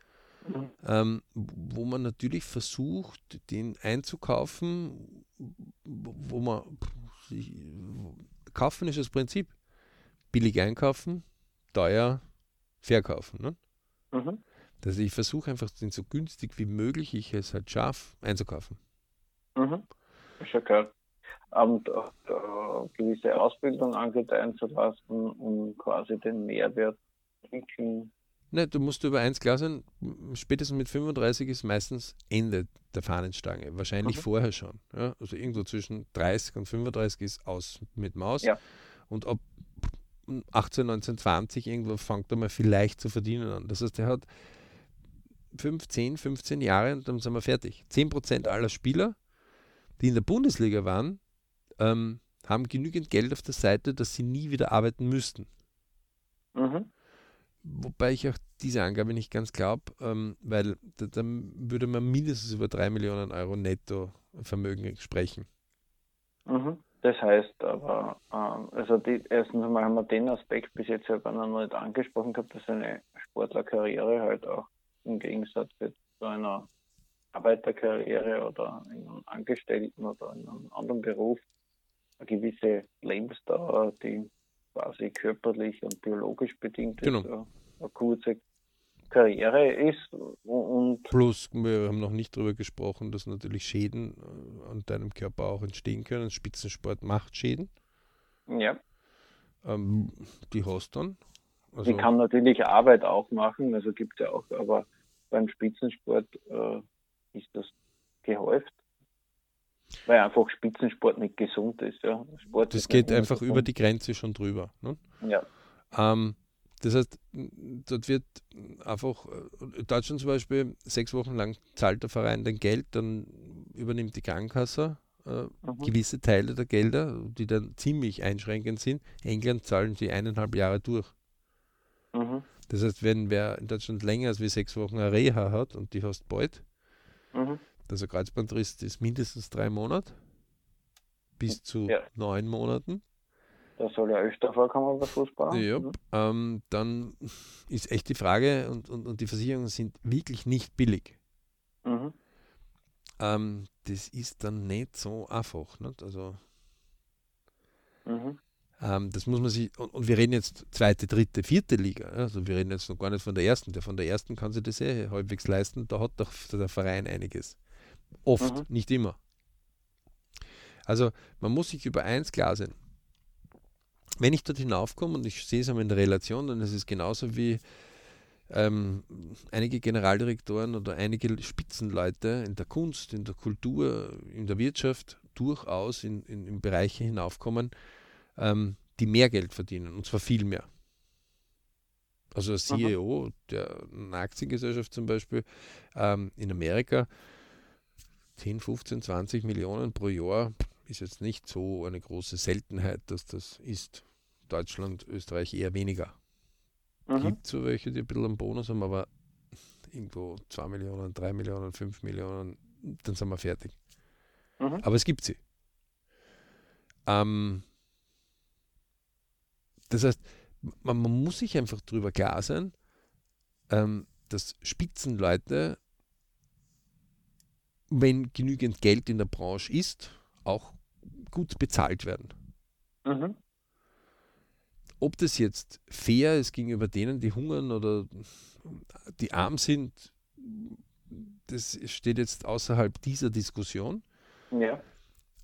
mhm. ähm, wo man natürlich versucht, den einzukaufen, wo man kaufen ist das Prinzip. Billig einkaufen, teuer verkaufen. Ne? Mhm. Also ich versuche einfach den so günstig wie möglich ich es halt schaffe einzukaufen. Mhm. Ist ja klar und äh, gewisse Ausbildung angedeihen zu lassen, um quasi den Mehrwert zu entwickeln. Ne, du musst über eins klar sein, spätestens mit 35 ist meistens Ende der Fahnenstange. Wahrscheinlich mhm. vorher schon. Ja? Also irgendwo zwischen 30 und 35 ist aus mit Maus. Ja. Und ab 18, 19, 20 irgendwo fängt er mal vielleicht zu verdienen an. Das heißt, er hat 15, 15 Jahre und dann sind wir fertig. 10% aller Spieler, die in der Bundesliga waren, ähm, haben genügend Geld auf der Seite, dass sie nie wieder arbeiten müssten. Mhm. Wobei ich auch diese Angabe nicht ganz glaube, ähm, weil da, dann würde man mindestens über 3 Millionen Euro netto Vermögen sprechen. Mhm. Das heißt aber, ähm, also die, erstens einmal haben wir den Aspekt bis jetzt aber noch nicht angesprochen gehabt, dass eine Sportlerkarriere halt auch im Gegensatz zu einer Arbeiterkarriere oder in einem Angestellten oder in einem anderen Beruf eine gewisse Lebensdauer, die quasi körperlich und biologisch bedingt genau. ist, eine kurze Karriere ist. Und Plus, wir haben noch nicht darüber gesprochen, dass natürlich Schäden äh, an deinem Körper auch entstehen können. Spitzensport macht Schäden. Ja. Ähm, die hast dann. Also, die kann natürlich Arbeit auch machen, also gibt es ja auch, aber beim Spitzensport äh, ist das gehäuft. Weil einfach Spitzensport nicht gesund ist. Ja. Sport das geht einfach gesund. über die Grenze schon drüber. Ne? Ja. Ähm, das heißt, dort wird einfach, in äh, Deutschland zum Beispiel, sechs Wochen lang zahlt der Verein dein Geld, dann übernimmt die Krankenkasse äh, mhm. gewisse Teile der Gelder, die dann ziemlich einschränkend sind. England zahlen sie eineinhalb Jahre durch. Mhm. Das heißt, wenn wer in Deutschland länger als wie sechs Wochen eine Reha hat und die hast bald, mhm. Also Kreuzbandriss ist mindestens drei Monate bis zu ja. neun Monaten. Das soll ja öfter vorkommen bei Fußball. Ja, mhm. ähm, dann ist echt die Frage, und, und, und die Versicherungen sind wirklich nicht billig. Mhm. Ähm, das ist dann nicht so einfach. Nicht? Also, mhm. ähm, das muss man sich, und, und, wir reden jetzt zweite, dritte, vierte Liga. Also wir reden jetzt noch gar nicht von der ersten. Der von der ersten kann sich das eh halbwegs leisten. Da hat doch der Verein einiges. Oft, mhm. nicht immer. Also man muss sich über eins klar sein. Wenn ich dort hinaufkomme und ich sehe es einmal in der Relation, dann ist es genauso wie ähm, einige Generaldirektoren oder einige Spitzenleute in der Kunst, in der Kultur, in der Wirtschaft durchaus in, in, in Bereiche hinaufkommen, ähm, die mehr Geld verdienen, und zwar viel mehr. Also ein CEO Aha. der einer Aktiengesellschaft zum Beispiel ähm, in Amerika 10, 15, 20 Millionen pro Jahr ist jetzt nicht so eine große Seltenheit, dass das ist. Deutschland, Österreich eher weniger. Mhm. Gibt so welche, die ein bisschen einen Bonus haben, aber irgendwo 2 Millionen, 3 Millionen, 5 Millionen, dann sind wir fertig. Mhm. Aber es gibt sie. Ähm, das heißt, man, man, muss sich einfach darüber klar sein, ähm, dass Spitzenleute, wenn genügend Geld in der Branche ist, auch gut bezahlt werden. Mhm. Ob das jetzt fair ist gegenüber denen, die hungern oder die arm sind, das steht jetzt außerhalb dieser Diskussion. Ja.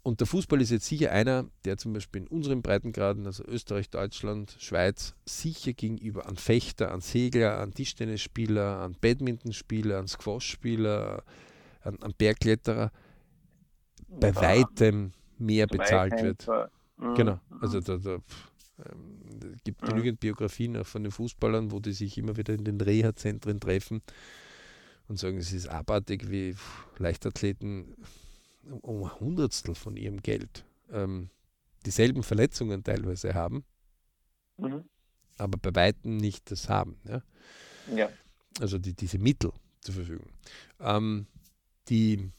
Und der Fußball ist jetzt sicher einer, der zum Beispiel in unseren Breitengraden, also Österreich, Deutschland, Schweiz, sicher gegenüber an Fechter, an Segler, an Tischtennisspieler, an Badmintonspieler, an Squashspieler, an, an Bergkletterer bei ja. weitem mehr bezahlt wird. Mhm. Genau. Also da, da ähm, gibt mhm. genügend Biografien auch von den Fußballern, wo die sich immer wieder in den Reha-Zentren treffen und sagen, es ist abartig, wie Leichtathleten um ein Hundertstel von ihrem Geld ähm, dieselben Verletzungen teilweise haben, mhm. aber bei Weitem nicht das haben. Ja? ja. Also die, diese Mittel zur Verfügung. Ähm, die,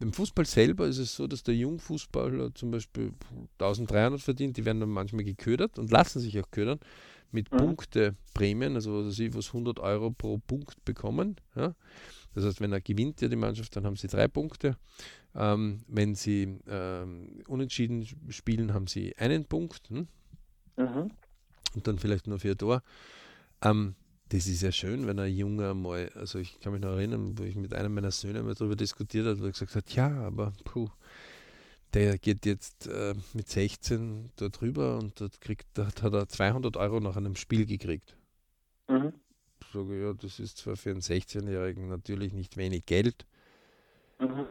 beim Fußball selber ist es so, dass der Jungfußballer zum Beispiel 1300 verdient, die werden dann manchmal geködert und lassen sich auch ködern mit mhm. Punkteprämien, also was sie was 100 Euro pro Punkt bekommen. Ja? Das heißt, wenn er gewinnt ja die Mannschaft, dann haben sie drei Punkte. Ähm, wenn sie ähm, unentschieden spielen, haben sie einen Punkt. Hm? Mhm. Und dann vielleicht nur für ein Tor. Ähm, das ist ja schön, wenn ein Junge mal, also ich kann mich noch erinnern, wo ich mit einem meiner Söhne mal darüber diskutiert habe, wo er gesagt hat, ja, aber puh, der geht jetzt äh, mit 16 dort rüber und dort kriegt, dort hat er 200 Euro nach einem Spiel gekriegt. Mhm sage, ja, das ist zwar für einen 16-Jährigen natürlich nicht wenig Geld, mhm.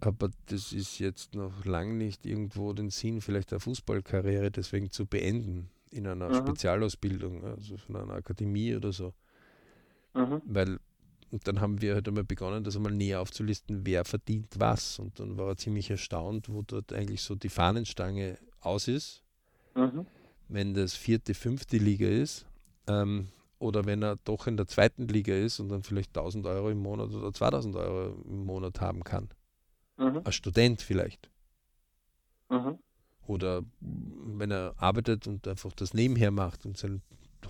aber das ist jetzt noch lang nicht irgendwo den Sinn, vielleicht eine Fußballkarriere deswegen zu beenden in einer mhm. Spezialausbildung, also von einer Akademie oder so. Mhm. Weil, und dann haben wir halt einmal begonnen, das einmal näher aufzulisten, wer verdient was. Und dann war er ziemlich erstaunt, wo dort eigentlich so die Fahnenstange aus ist. Mhm. Wenn das vierte, fünfte Liga ist, ähm, oder wenn er doch in der zweiten Liga ist und dann vielleicht 1000 Euro im Monat oder 2000 Euro im Monat haben kann. Mhm. Als Student vielleicht. Mhm. Oder wenn er arbeitet und einfach das nebenher macht und sein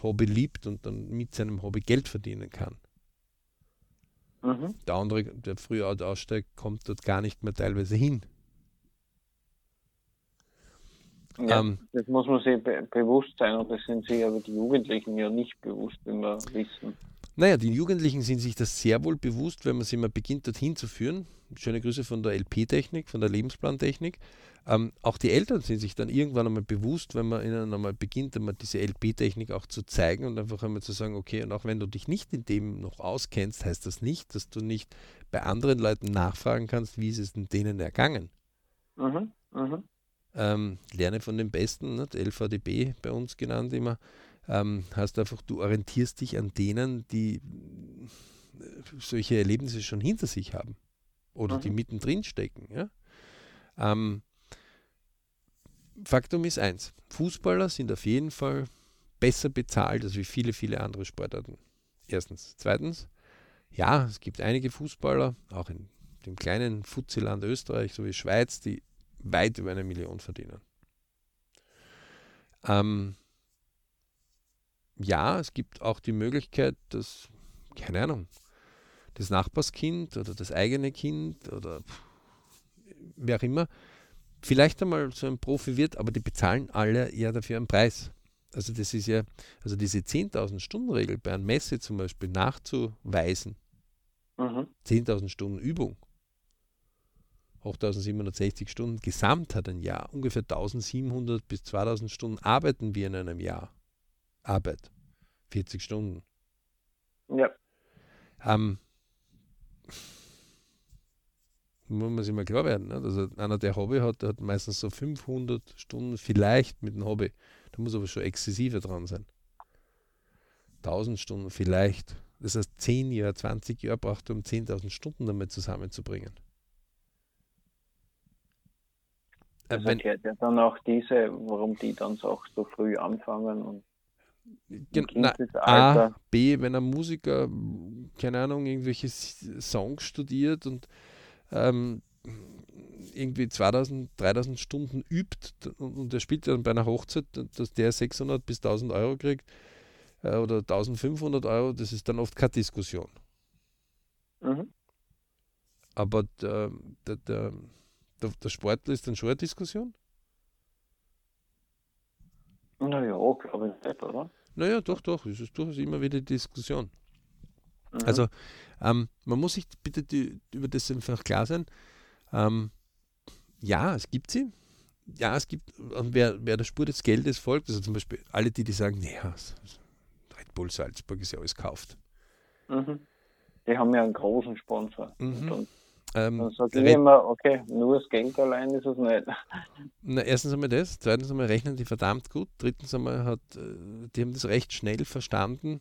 Hobby liebt und dann mit seinem Hobby Geld verdienen kann. Mhm. Der andere, der früher aussteigt, kommt dort gar nicht mehr teilweise hin. Ja, ähm, das muss man sich be bewusst sein und das sind sich aber die Jugendlichen ja nicht bewusst, wie wir wissen. Naja, die Jugendlichen sind sich das sehr wohl bewusst, wenn man sie mal beginnt, dorthin zu führen. Schöne Grüße von der LP-Technik, von der Lebensplan-Technik. Ähm, auch die Eltern sind sich dann irgendwann einmal bewusst, wenn man ihnen einmal beginnt, einmal diese LP-Technik auch zu zeigen und einfach einmal zu sagen, okay, und auch wenn du dich nicht in dem noch auskennst, heißt das nicht, dass du nicht bei anderen Leuten nachfragen kannst, wie ist es denn denen ergangen. Mhm, mhm ähm, lerne von den Besten, nicht? LVDB bei uns genannt immer, ähm, hast einfach, du orientierst dich an denen, die äh, solche Erlebnisse schon hinter sich haben oder mhm. die mittendrin stecken. Ja? Ähm, Faktum ist eins, Fußballer sind auf jeden Fall besser bezahlt als wie viele, viele andere Sportarten. Erstens. Zweitens, ja, es gibt einige Fußballer, auch in dem kleinen Futzeland Österreich, so wie Schweiz, die weit über eine Million verdienen. Ähm, ja, es gibt auch die Möglichkeit, dass, keine Ahnung, das Nachbarskind oder das eigene Kind oder wer auch immer, vielleicht einmal so ein Profi wird, aber die bezahlen alle ja dafür einen Preis. Also das ist ja, also diese 10.000 Stunden Regel bei einem Messe zum Beispiel nachzuweisen, mhm. 10.000 Stunden Übung, 8760 Stunden gesamt hat ein Jahr. Ungefähr 1700 bis 2000 Stunden arbeiten wir in einem Jahr. Arbeit. 40 Stunden. Ja. Ähm, muss man sich mal klar werden. Ne? Also einer, der Hobby hat, der hat meistens so 500 Stunden vielleicht mit dem Hobby. Da muss aber schon exzessiver dran sein. 1000 Stunden vielleicht. Das heißt, 10 Jahre, 20 Jahre braucht er, um 10.000 Stunden damit zusammenzubringen. Das wenn, erklärt ja dann auch diese, warum die dann auch so früh anfangen und na, A, B, wenn ein Musiker, keine Ahnung, irgendwelche Songs studiert und ähm, irgendwie 2000, 3000 Stunden übt und, und er spielt dann bei einer Hochzeit, dass der 600 bis 1000 Euro kriegt, äh, oder 1500 Euro, das ist dann oft keine Diskussion. Mhm. Aber der, der, der, der, Sportler ist dann schon eine Diskussion? Naja, glaube ich nicht, oder? Naja, doch, doch, es ist durchaus immer wieder Diskussion. Mhm. Also, ähm, man muss sich bitte die, über das einfach klar sein. Ähm, ja, es gibt sie. Ja, es gibt, und wer, wer der Spur des Geldes folgt, also zum Beispiel alle, die, die sagen, naja, Red Bull Salzburg ist ja alles gekauft. Mhm. Die haben ja einen großen Sponsor. Mhm. Und Ähm, dann sage ich immer, okay, nur das Geld allein ist es nicht. Na, erstens einmal das, zweitens einmal rechnen die verdammt gut, drittens einmal hat, äh, die haben das recht schnell verstanden,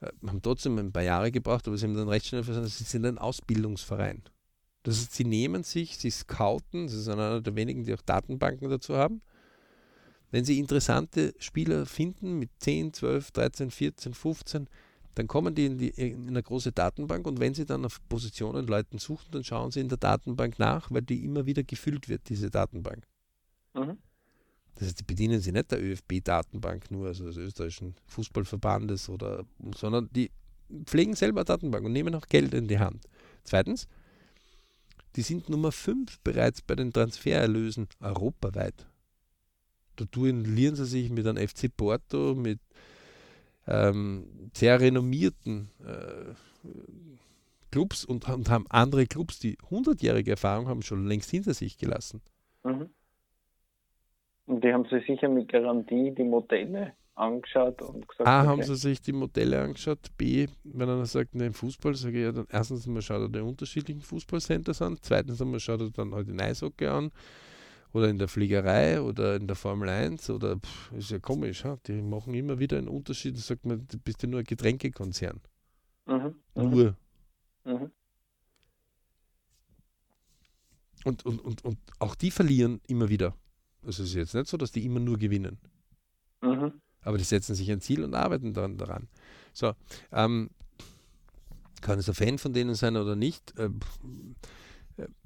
äh, haben trotzdem ein paar Jahre gebraucht, aber sie haben dann recht schnell verstanden, sie sind ein Ausbildungsverein. Das heißt, sie nehmen sich, sie scouten, sie sind einer der wenigen, die auch Datenbanken dazu haben. Wenn sie interessante Spieler finden mit 10, 12, 13, 14, 15, dann kommen die in, die in eine große Datenbank und wenn sie dann auf Positionen Leuten suchen, dann schauen sie in der Datenbank nach, weil die immer wieder gefüllt wird, diese Datenbank. Mhm. Das heißt, die bedienen sich nicht der ÖFB-Datenbank nur, also des österreichischen Fußballverbandes, oder, sondern die pflegen selber Datenbank und nehmen auch Geld in die Hand. Zweitens, die sind Nummer 5 bereits bei den Transfererlösen europaweit. Da duellieren sie sich mit einem FC Porto, mit ähm, sehr renommierten äh, Clubs und, und haben andere Clubs, die 100-jährige Erfahrung haben, schon längst hinter sich gelassen. Mhm. Und die haben sich sicher mit Garantie die Modelle angeschaut und gesagt, A, okay, haben sie sich die Modelle angeschaut. B, wenn einer sagt, ne, im Fußball, sage ich ja dann erstens mal schaut er die unterschiedlichen Fußballcenters an, zweitens einmal schaut er dann halt den Eishockey an oder in der Fliegerei oder in der Formel 1 oder pff, ist ja komisch, ha? die machen immer wieder einen Unterschied. Da sagt man, du bist ja nur ein Getränkekonzern. mhm. Mhm. Nur. Mhm. Und, und, und, und auch die verlieren immer wieder. Also es ist jetzt nicht so, dass die immer nur gewinnen. Mhm. Aber die setzen sich ein Ziel und arbeiten dann daran. So, ähm, kann es ein Fan von denen sein oder nicht? Äh, äh,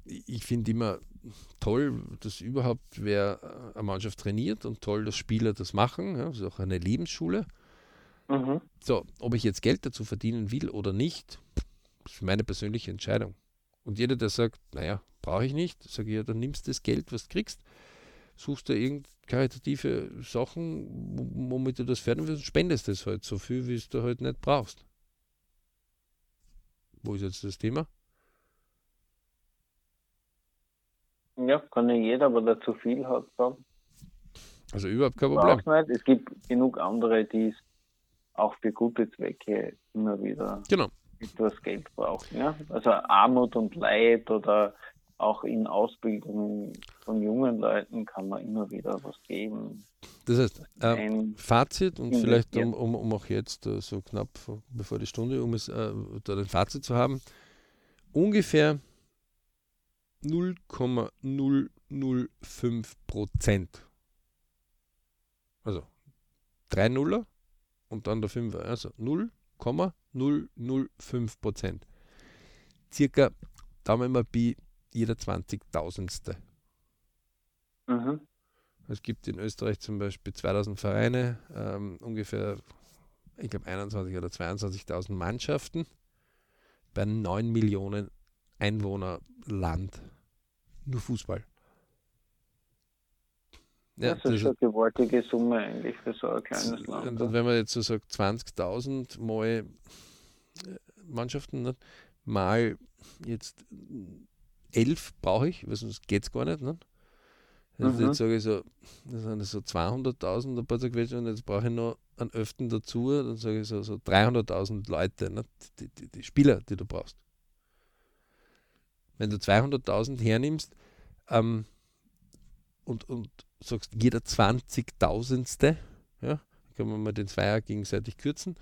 ich finde immer toll, dass überhaupt wer äh, eine Mannschaft trainiert und toll, dass Spieler das machen. Ja, das ist auch eine Lebensschule. Mhm. So, ob ich jetzt Geld dazu verdienen will oder nicht, ist meine persönliche Entscheidung. Und jeder, der sagt, naja, brauche ich nicht, sage ich, ja, dann nimmst du das Geld, was du kriegst, suchst du irgend karitative Sachen, wo- womit du das fertig wirst und spendest das halt so viel, wie es du halt nicht brauchst. Wo ist jetzt das Thema? Ja, kann ja jeder, aber der zu viel hat, dann Also überhaupt kein Problem. nicht. Es gibt genug andere, die es auch für gute Zwecke immer wieder Genau. etwas Geld brauchen. Ja? Also Armut und Leid oder auch in Ausbildung von jungen Leuten kann man immer wieder was geben. Das heißt, Ein, Fazit und vielleicht um, um, um auch jetzt äh, so knapp vor, bevor die Stunde um ist, äh, da ein Fazit zu haben, ungefähr 0,005 Prozent. Also drei Nuller und dann der Fünfer, also 0,005 Prozent. Circa, da wir mal bei jeder 20.000ste. mhm. Es gibt in Österreich zum Beispiel 2000 Vereine, ähm, ungefähr, ich glaube, 21 oder 22.000 Mannschaften bei 9 Millionen Einwohner Land. Nur Fußball. Ja, das ist schon eine gewaltige Summe eigentlich für so ein kleines Land. und wenn man jetzt so sagt, 20.000 mal äh, Mannschaften ne, mal jetzt 11 brauche ich, weil sonst geht es gar nicht. Ne? Also Mhm. jetzt sage ich so, das sind so 200.000 ein paar zerquetscht und jetzt brauche ich noch einen Öften dazu, dann sage ich so, so 300.000 Leute, ne? die, die, die Spieler, die du brauchst. Wenn du 200.000 hernimmst ähm, und, und sagst, jeder 20.000ste, ja, können wir mal den Zweier gegenseitig kürzen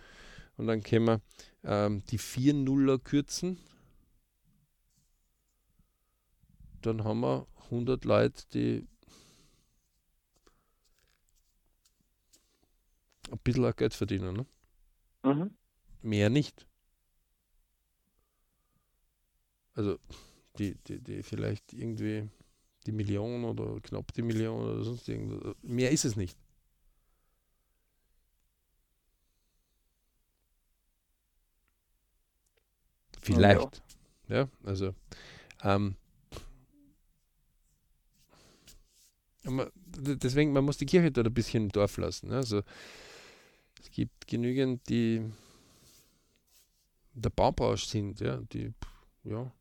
und dann können wir ähm, die vier Nuller kürzen. Dann haben wir 100 Leute, die ein bisschen auch Geld verdienen. Ne? Mhm. Mehr nicht. Also die, die, die vielleicht irgendwie die Million oder knapp die Million oder sonst irgendwas. Mehr ist es nicht. Vielleicht. Ja, ja also. Ähm, deswegen, man muss die Kirche dort ein bisschen im Dorf lassen. Ne? Also, es gibt genügend, die der Baubausch sind, ja, die, ja,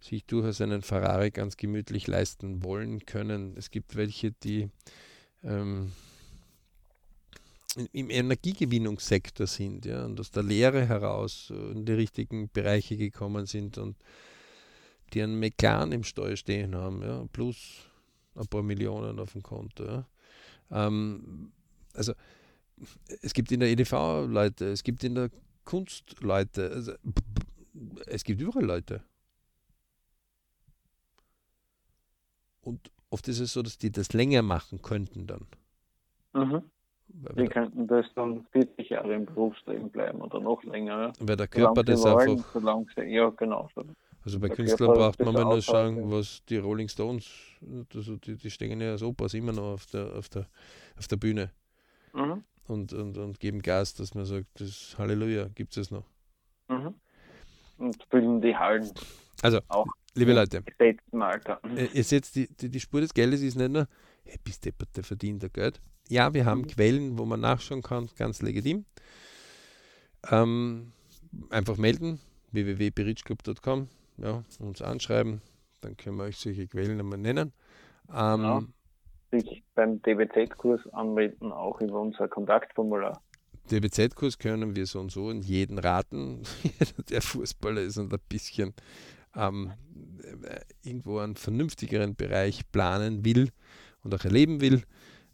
sich durchaus einen Ferrari ganz gemütlich leisten wollen können. Es gibt welche, die ähm, im Energiegewinnungssektor sind ja, und aus der Lehre heraus in die richtigen Bereiche gekommen sind und die einen Meklan im Steuer stehen haben, ja, plus ein paar Millionen auf dem Konto. Ja. Ähm, also es gibt in der EDV Leute, es gibt in der Kunst Leute, also, es gibt überall Leute. Und oft ist es so, dass die das länger machen könnten dann. Mhm. Die könnten das dann 40 Jahre im Berufsleben bleiben oder noch länger. Weil der Körper das wollen, einfach. Solange sie, ja, genau. Also bei Künstlern braucht man mal nur schauen, was die Rolling Stones, also die, die stehen ja als Opas immer noch auf der, auf der, auf der Bühne. Mhm. Und, und, und geben Gas, dass man sagt, das Halleluja, gibt es noch. Mhm. Und füllen die Hallen. Also, auch liebe Leute. Äh, ihr seht, die, die, die Spur des Geldes ist nicht nur, hey, bist deppert, der verdient der Geld. Ja, wir haben mhm. Quellen, wo man nachschauen kann, ganz legitim. Ähm, einfach melden, www.berichclub.com, ja, uns anschreiben, dann können wir euch solche Quellen einmal nennen. Ähm, ja. Sich beim DBZ-Kurs anmelden, auch über unser Kontaktformular. DBZ-Kurs können wir so und so in jeden raten. der Fußballer ist und ein bisschen ähm, irgendwo einen vernünftigeren Bereich planen will und auch erleben will.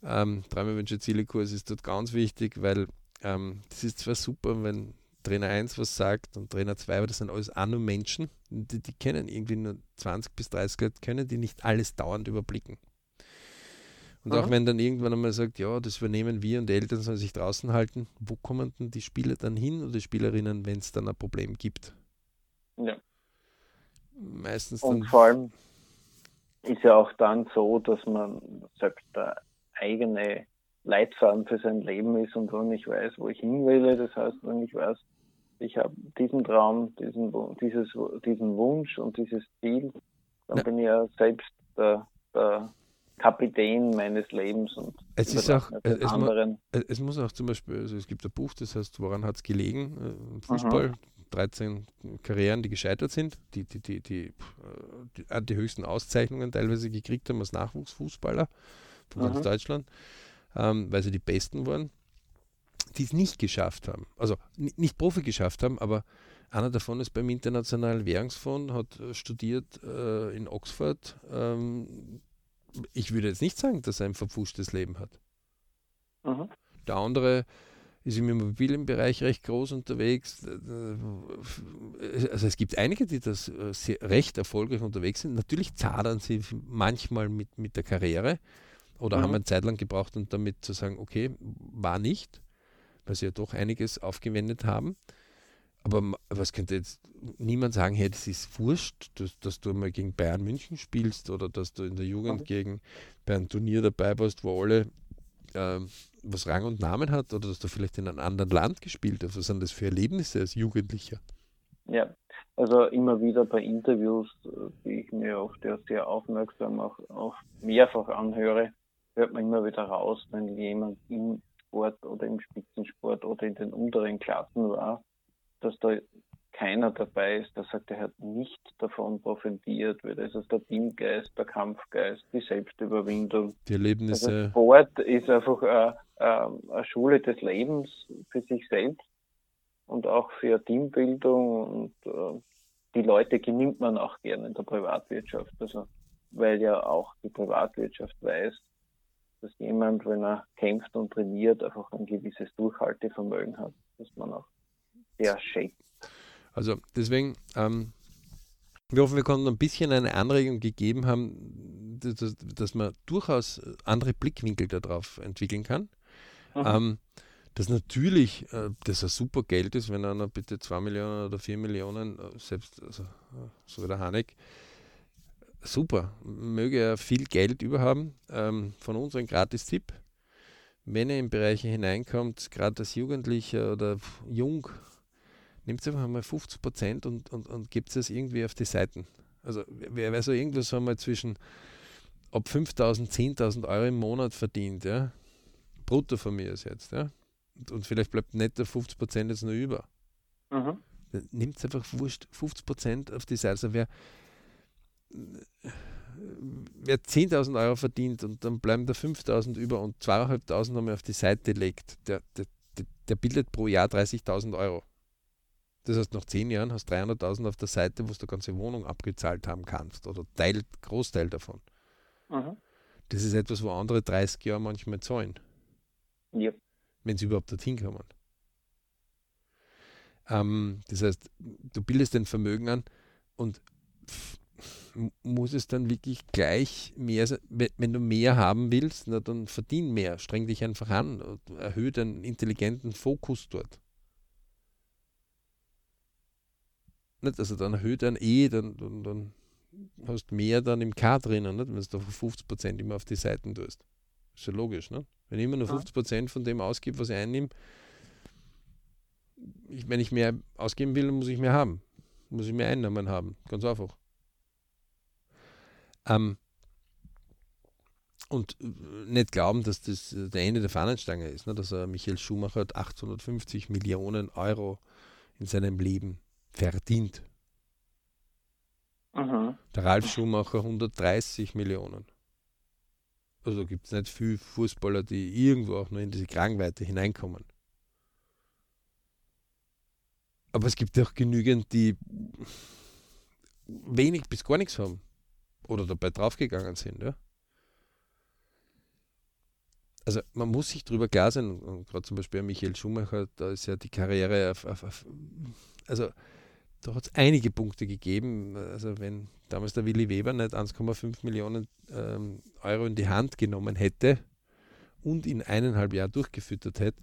Ähm, Träume, Wünsche, Ziele Kurs ist dort ganz wichtig, weil ähm, das ist zwar super, wenn Trainer 1 was sagt und Trainer 2, aber das sind alles auch nur Menschen, die, die kennen irgendwie nur 20 bis 30 Leute, können die nicht alles dauernd überblicken. Und Aha. auch wenn dann irgendwann einmal sagt, ja, das übernehmen wir und die Eltern sollen sich draußen halten, wo kommen denn die Spieler dann hin oder die Spielerinnen, wenn es dann ein Problem gibt? Ja. Meistens Und vor allem ist ja auch dann so, dass man selbst der eigene Leitfaden für sein Leben ist und wenn ich weiß, wo ich hin will, das heißt, wenn ich weiß, ich habe diesen Traum, diesen, dieses, diesen Wunsch und dieses Ziel, dann ja. bin ich ja selbst der, der Kapitän meines Lebens und es ist auch es, anderen. Mu es muss auch zum Beispiel, also es gibt ein Buch, das heißt, woran hat es gelegen? Äh, Fußball, mhm. 13 Karrieren, die gescheitert sind, die die, die, die, die, äh, die höchsten Auszeichnungen teilweise gekriegt haben als Nachwuchsfußballer von ganz mhm. Deutschland, ähm, weil sie die Besten waren, die es nicht geschafft haben. Also nicht Profi geschafft haben, aber einer davon ist beim Internationalen Währungsfonds, hat äh, studiert äh, in Oxford. Ähm, ich würde jetzt nicht sagen, dass er ein verpfuschtes Leben hat. Mhm. Der andere ist im Immobilienbereich recht groß unterwegs. Also es gibt einige, die das äh, recht erfolgreich unterwegs sind. Natürlich zadern sie manchmal mit, mit der Karriere oder mhm. haben eine Zeit lang gebraucht, um damit zu sagen, okay, war nicht, weil sie ja doch einiges aufgewendet haben. Aber was könnte jetzt niemand sagen, hey, das ist wurscht, dass, dass, du mal gegen Bayern München spielst oder dass du in der Jugend gegen bei einem Turnier dabei warst, wo alle ähm, was Rang und Namen hat oder dass du vielleicht in einem anderen Land gespielt hast. Was sind das für Erlebnisse als Jugendlicher? Ja, also immer wieder bei Interviews, die ich mir oft ja sehr aufmerksam auch, auch mehrfach anhöre, hört man immer wieder raus, wenn jemand im Sport oder im Spitzensport oder in den unteren Klassen war, dass da keiner dabei ist, der sagt, er hat nicht davon profitiert, weil das ist der Teamgeist, der Kampfgeist, die Selbstüberwindung. Die Erlebnisse. Also Sport ist einfach eine, eine Schule des Lebens für sich selbst und auch für Teambildung und äh, die Leute genimmt man auch gerne in der Privatwirtschaft. Also, weil ja auch die Privatwirtschaft weiß, dass jemand, wenn er kämpft und trainiert, einfach ein gewisses Durchhaltevermögen hat, dass man auch sehr schätzt. Also deswegen, ähm, wir hoffen, wir konnten ein bisschen eine Anregung gegeben haben, dass, dass man durchaus andere Blickwinkel darauf entwickeln kann. Mhm. Ähm, dass natürlich äh, das ein super Geld ist, wenn einer bitte 2 Millionen oder 4 Millionen, äh, selbst also, so wie der Hanek, super, möge er viel Geld überhaben. Ähm, von uns ein Gratis-Tipp. Wenn er in Bereiche hineinkommt, gerade als Jugendlicher oder jung, Nehmt einfach mal 50 Prozent und, und, und gebt es irgendwie auf die Seiten. Also wer, wer so irgendwas einmal zwischen ob 5.000, 10.000 Euro im Monat verdient, ja, brutto von mir ist jetzt, ja, und, und vielleicht bleibt netto 50 Prozent jetzt nur über. Mhm. Nimmt es einfach wurscht 50 Prozent auf die Seite. Also wer, wer 10.000 Euro verdient und dann bleiben da 5.000 über und 2.500 nochmal auf die Seite legt, der, der, der bildet pro Jahr 30.000 Euro. Das heißt, nach 10 Jahren hast du 300.000 auf der Seite, wo du ganze Wohnung abgezahlt haben kannst oder Teil, Großteil davon. Mhm. Das ist etwas, wo andere 30 Jahre manchmal zahlen. Ja. Wenn sie überhaupt dorthin kommen. Ähm, das heißt, du bildest dein Vermögen an und muss es dann wirklich gleich mehr, wenn du mehr haben willst, na, dann verdien mehr, streng dich einfach an und erhöhe deinen intelligenten Fokus dort. Nicht? Also dann erhöht ein E, dann, dann, dann hast du mehr dann im K drinnen, nicht? wenn du 50% immer auf die Seiten tust. Ist ja logisch, ne? Wenn ich immer nur 50% von dem ausgebe, was ich einnehme, ich, wenn ich mehr ausgeben will, muss ich mehr haben. Muss ich mehr Einnahmen haben. Ganz einfach. Ähm, und äh, nicht glauben, dass das äh, der Ende der Fahnenstange ist. Ne? Dass er Michael Schumacher hat 850 Millionen Euro in seinem Leben verdient. Mhm. Der Ralf Schumacher 130 Millionen. Also gibt es nicht viele Fußballer, die irgendwo auch nur in diese Kragenweite hineinkommen. Aber es gibt auch genügend, die wenig bis gar nichts haben. Oder dabei draufgegangen sind. Ja? Also man muss sich darüber klar sein, und gerade zum Beispiel Michael Schumacher, da ist ja die Karriere auf, auf, auf also da hat es einige Punkte gegeben. Also wenn damals der Willi Weber nicht 1,5 Millionen ähm, Euro in die Hand genommen hätte und in eineinhalb Jahren durchgefüttert hätte,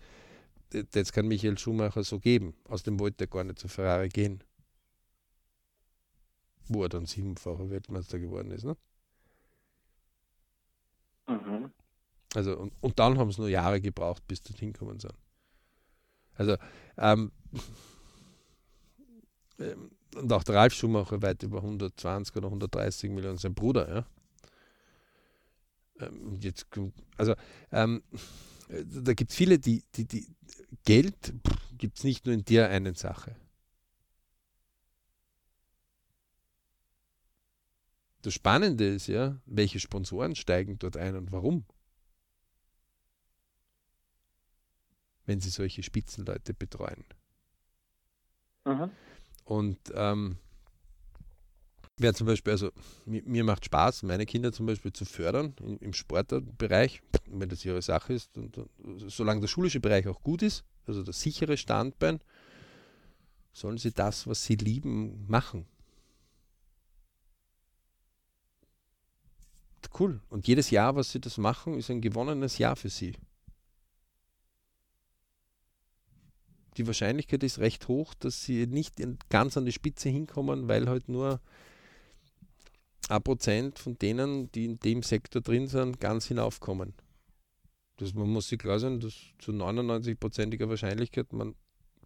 das kann Michael Schumacher so geben. Aus dem wollte er gar nicht zu Ferrari gehen. Wo er dann siebenfacher Weltmeister geworden ist. Ne? Mhm. Also, und, und dann haben es nur Jahre gebraucht, bis dorthin gekommen sind. Also, ähm, ähm, und auch der Ralf Schumacher weit über 120 oder 130 Millionen, sein Bruder, ja. Ähm, jetzt, also, ähm, da gibt es viele, die, die, die Geld gibt es nicht nur in der einen Sache. Das Spannende ist ja, welche Sponsoren steigen dort ein und warum. Wenn sie solche Spitzenleute betreuen. Mhm. Und ähm, wer zum Beispiel, also mir, mir, macht Spaß, meine Kinder zum Beispiel zu fördern im, im Sportbereich, wenn das ihre Sache ist. Und, und, solange der schulische Bereich auch gut ist, also das sichere Standbein, sollen sie das, was sie lieben, machen. Cool. Und jedes Jahr, was sie das machen, ist ein gewonnenes Jahr für sie. Die Wahrscheinlichkeit ist recht hoch, dass sie nicht ganz an die Spitze hinkommen, weil halt nur ein Prozent von denen, die in dem Sektor drin sind, ganz hinaufkommen. Das, man muss sich klar sein, dass zu 99-prozentiger Wahrscheinlichkeit man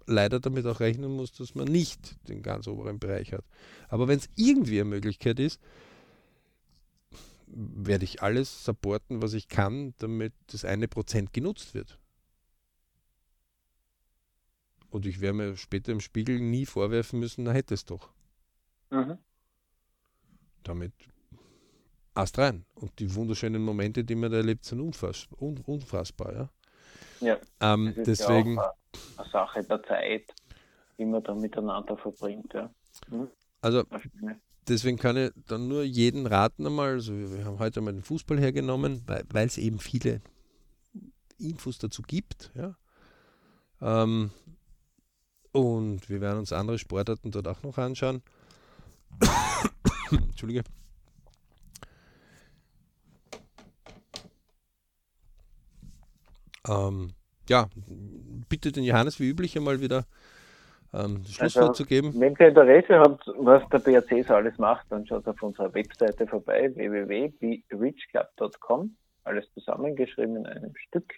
leider damit auch rechnen muss, dass man nicht den ganz oberen Bereich hat. Aber wenn es irgendwie eine Möglichkeit ist, werde ich alles supporten, was ich kann, damit das eine Prozent genutzt wird. Und ich werde mir später im Spiegel nie vorwerfen müssen, na hätte es doch. Mhm. Damit erst rein. Und die wunderschönen Momente, die man da erlebt, sind unfass, un, unfassbar. Ja, ja ähm, deswegen. Ja eine Sache der Zeit, die man da miteinander verbringt. Ja. Mhm. Also, deswegen kann ich dann nur jeden raten einmal, also wir haben heute mal den Fußball hergenommen, weil es eben viele Infos dazu gibt. Ja. Ähm, und wir werden uns andere Sportarten dort auch noch anschauen. Entschuldige. Ähm, ja, bitte den Johannes wie üblich einmal wieder ähm, das Schlusswort also, zu geben. Wenn ihr Interesse habt, was der BRC so alles macht, dann schaut auf unserer Webseite vorbei, www.reachclub.com, alles zusammengeschrieben in einem Stück.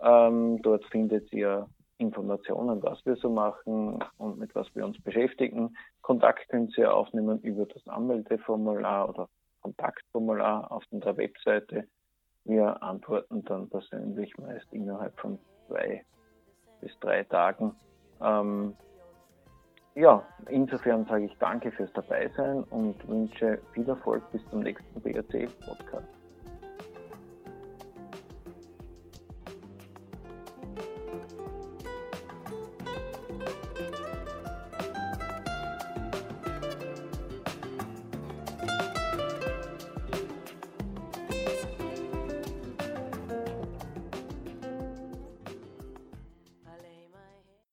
Ähm, dort findet ihr Informationen, was wir so machen und mit was wir uns beschäftigen. Kontakt können Sie aufnehmen über das Anmeldeformular oder Kontaktformular auf unserer Webseite. Wir antworten dann persönlich meist innerhalb von zwei bis drei Tagen. Ähm, ja, insofern sage ich danke fürs Dabeisein und wünsche viel Erfolg bis zum nächsten BRC-Podcast.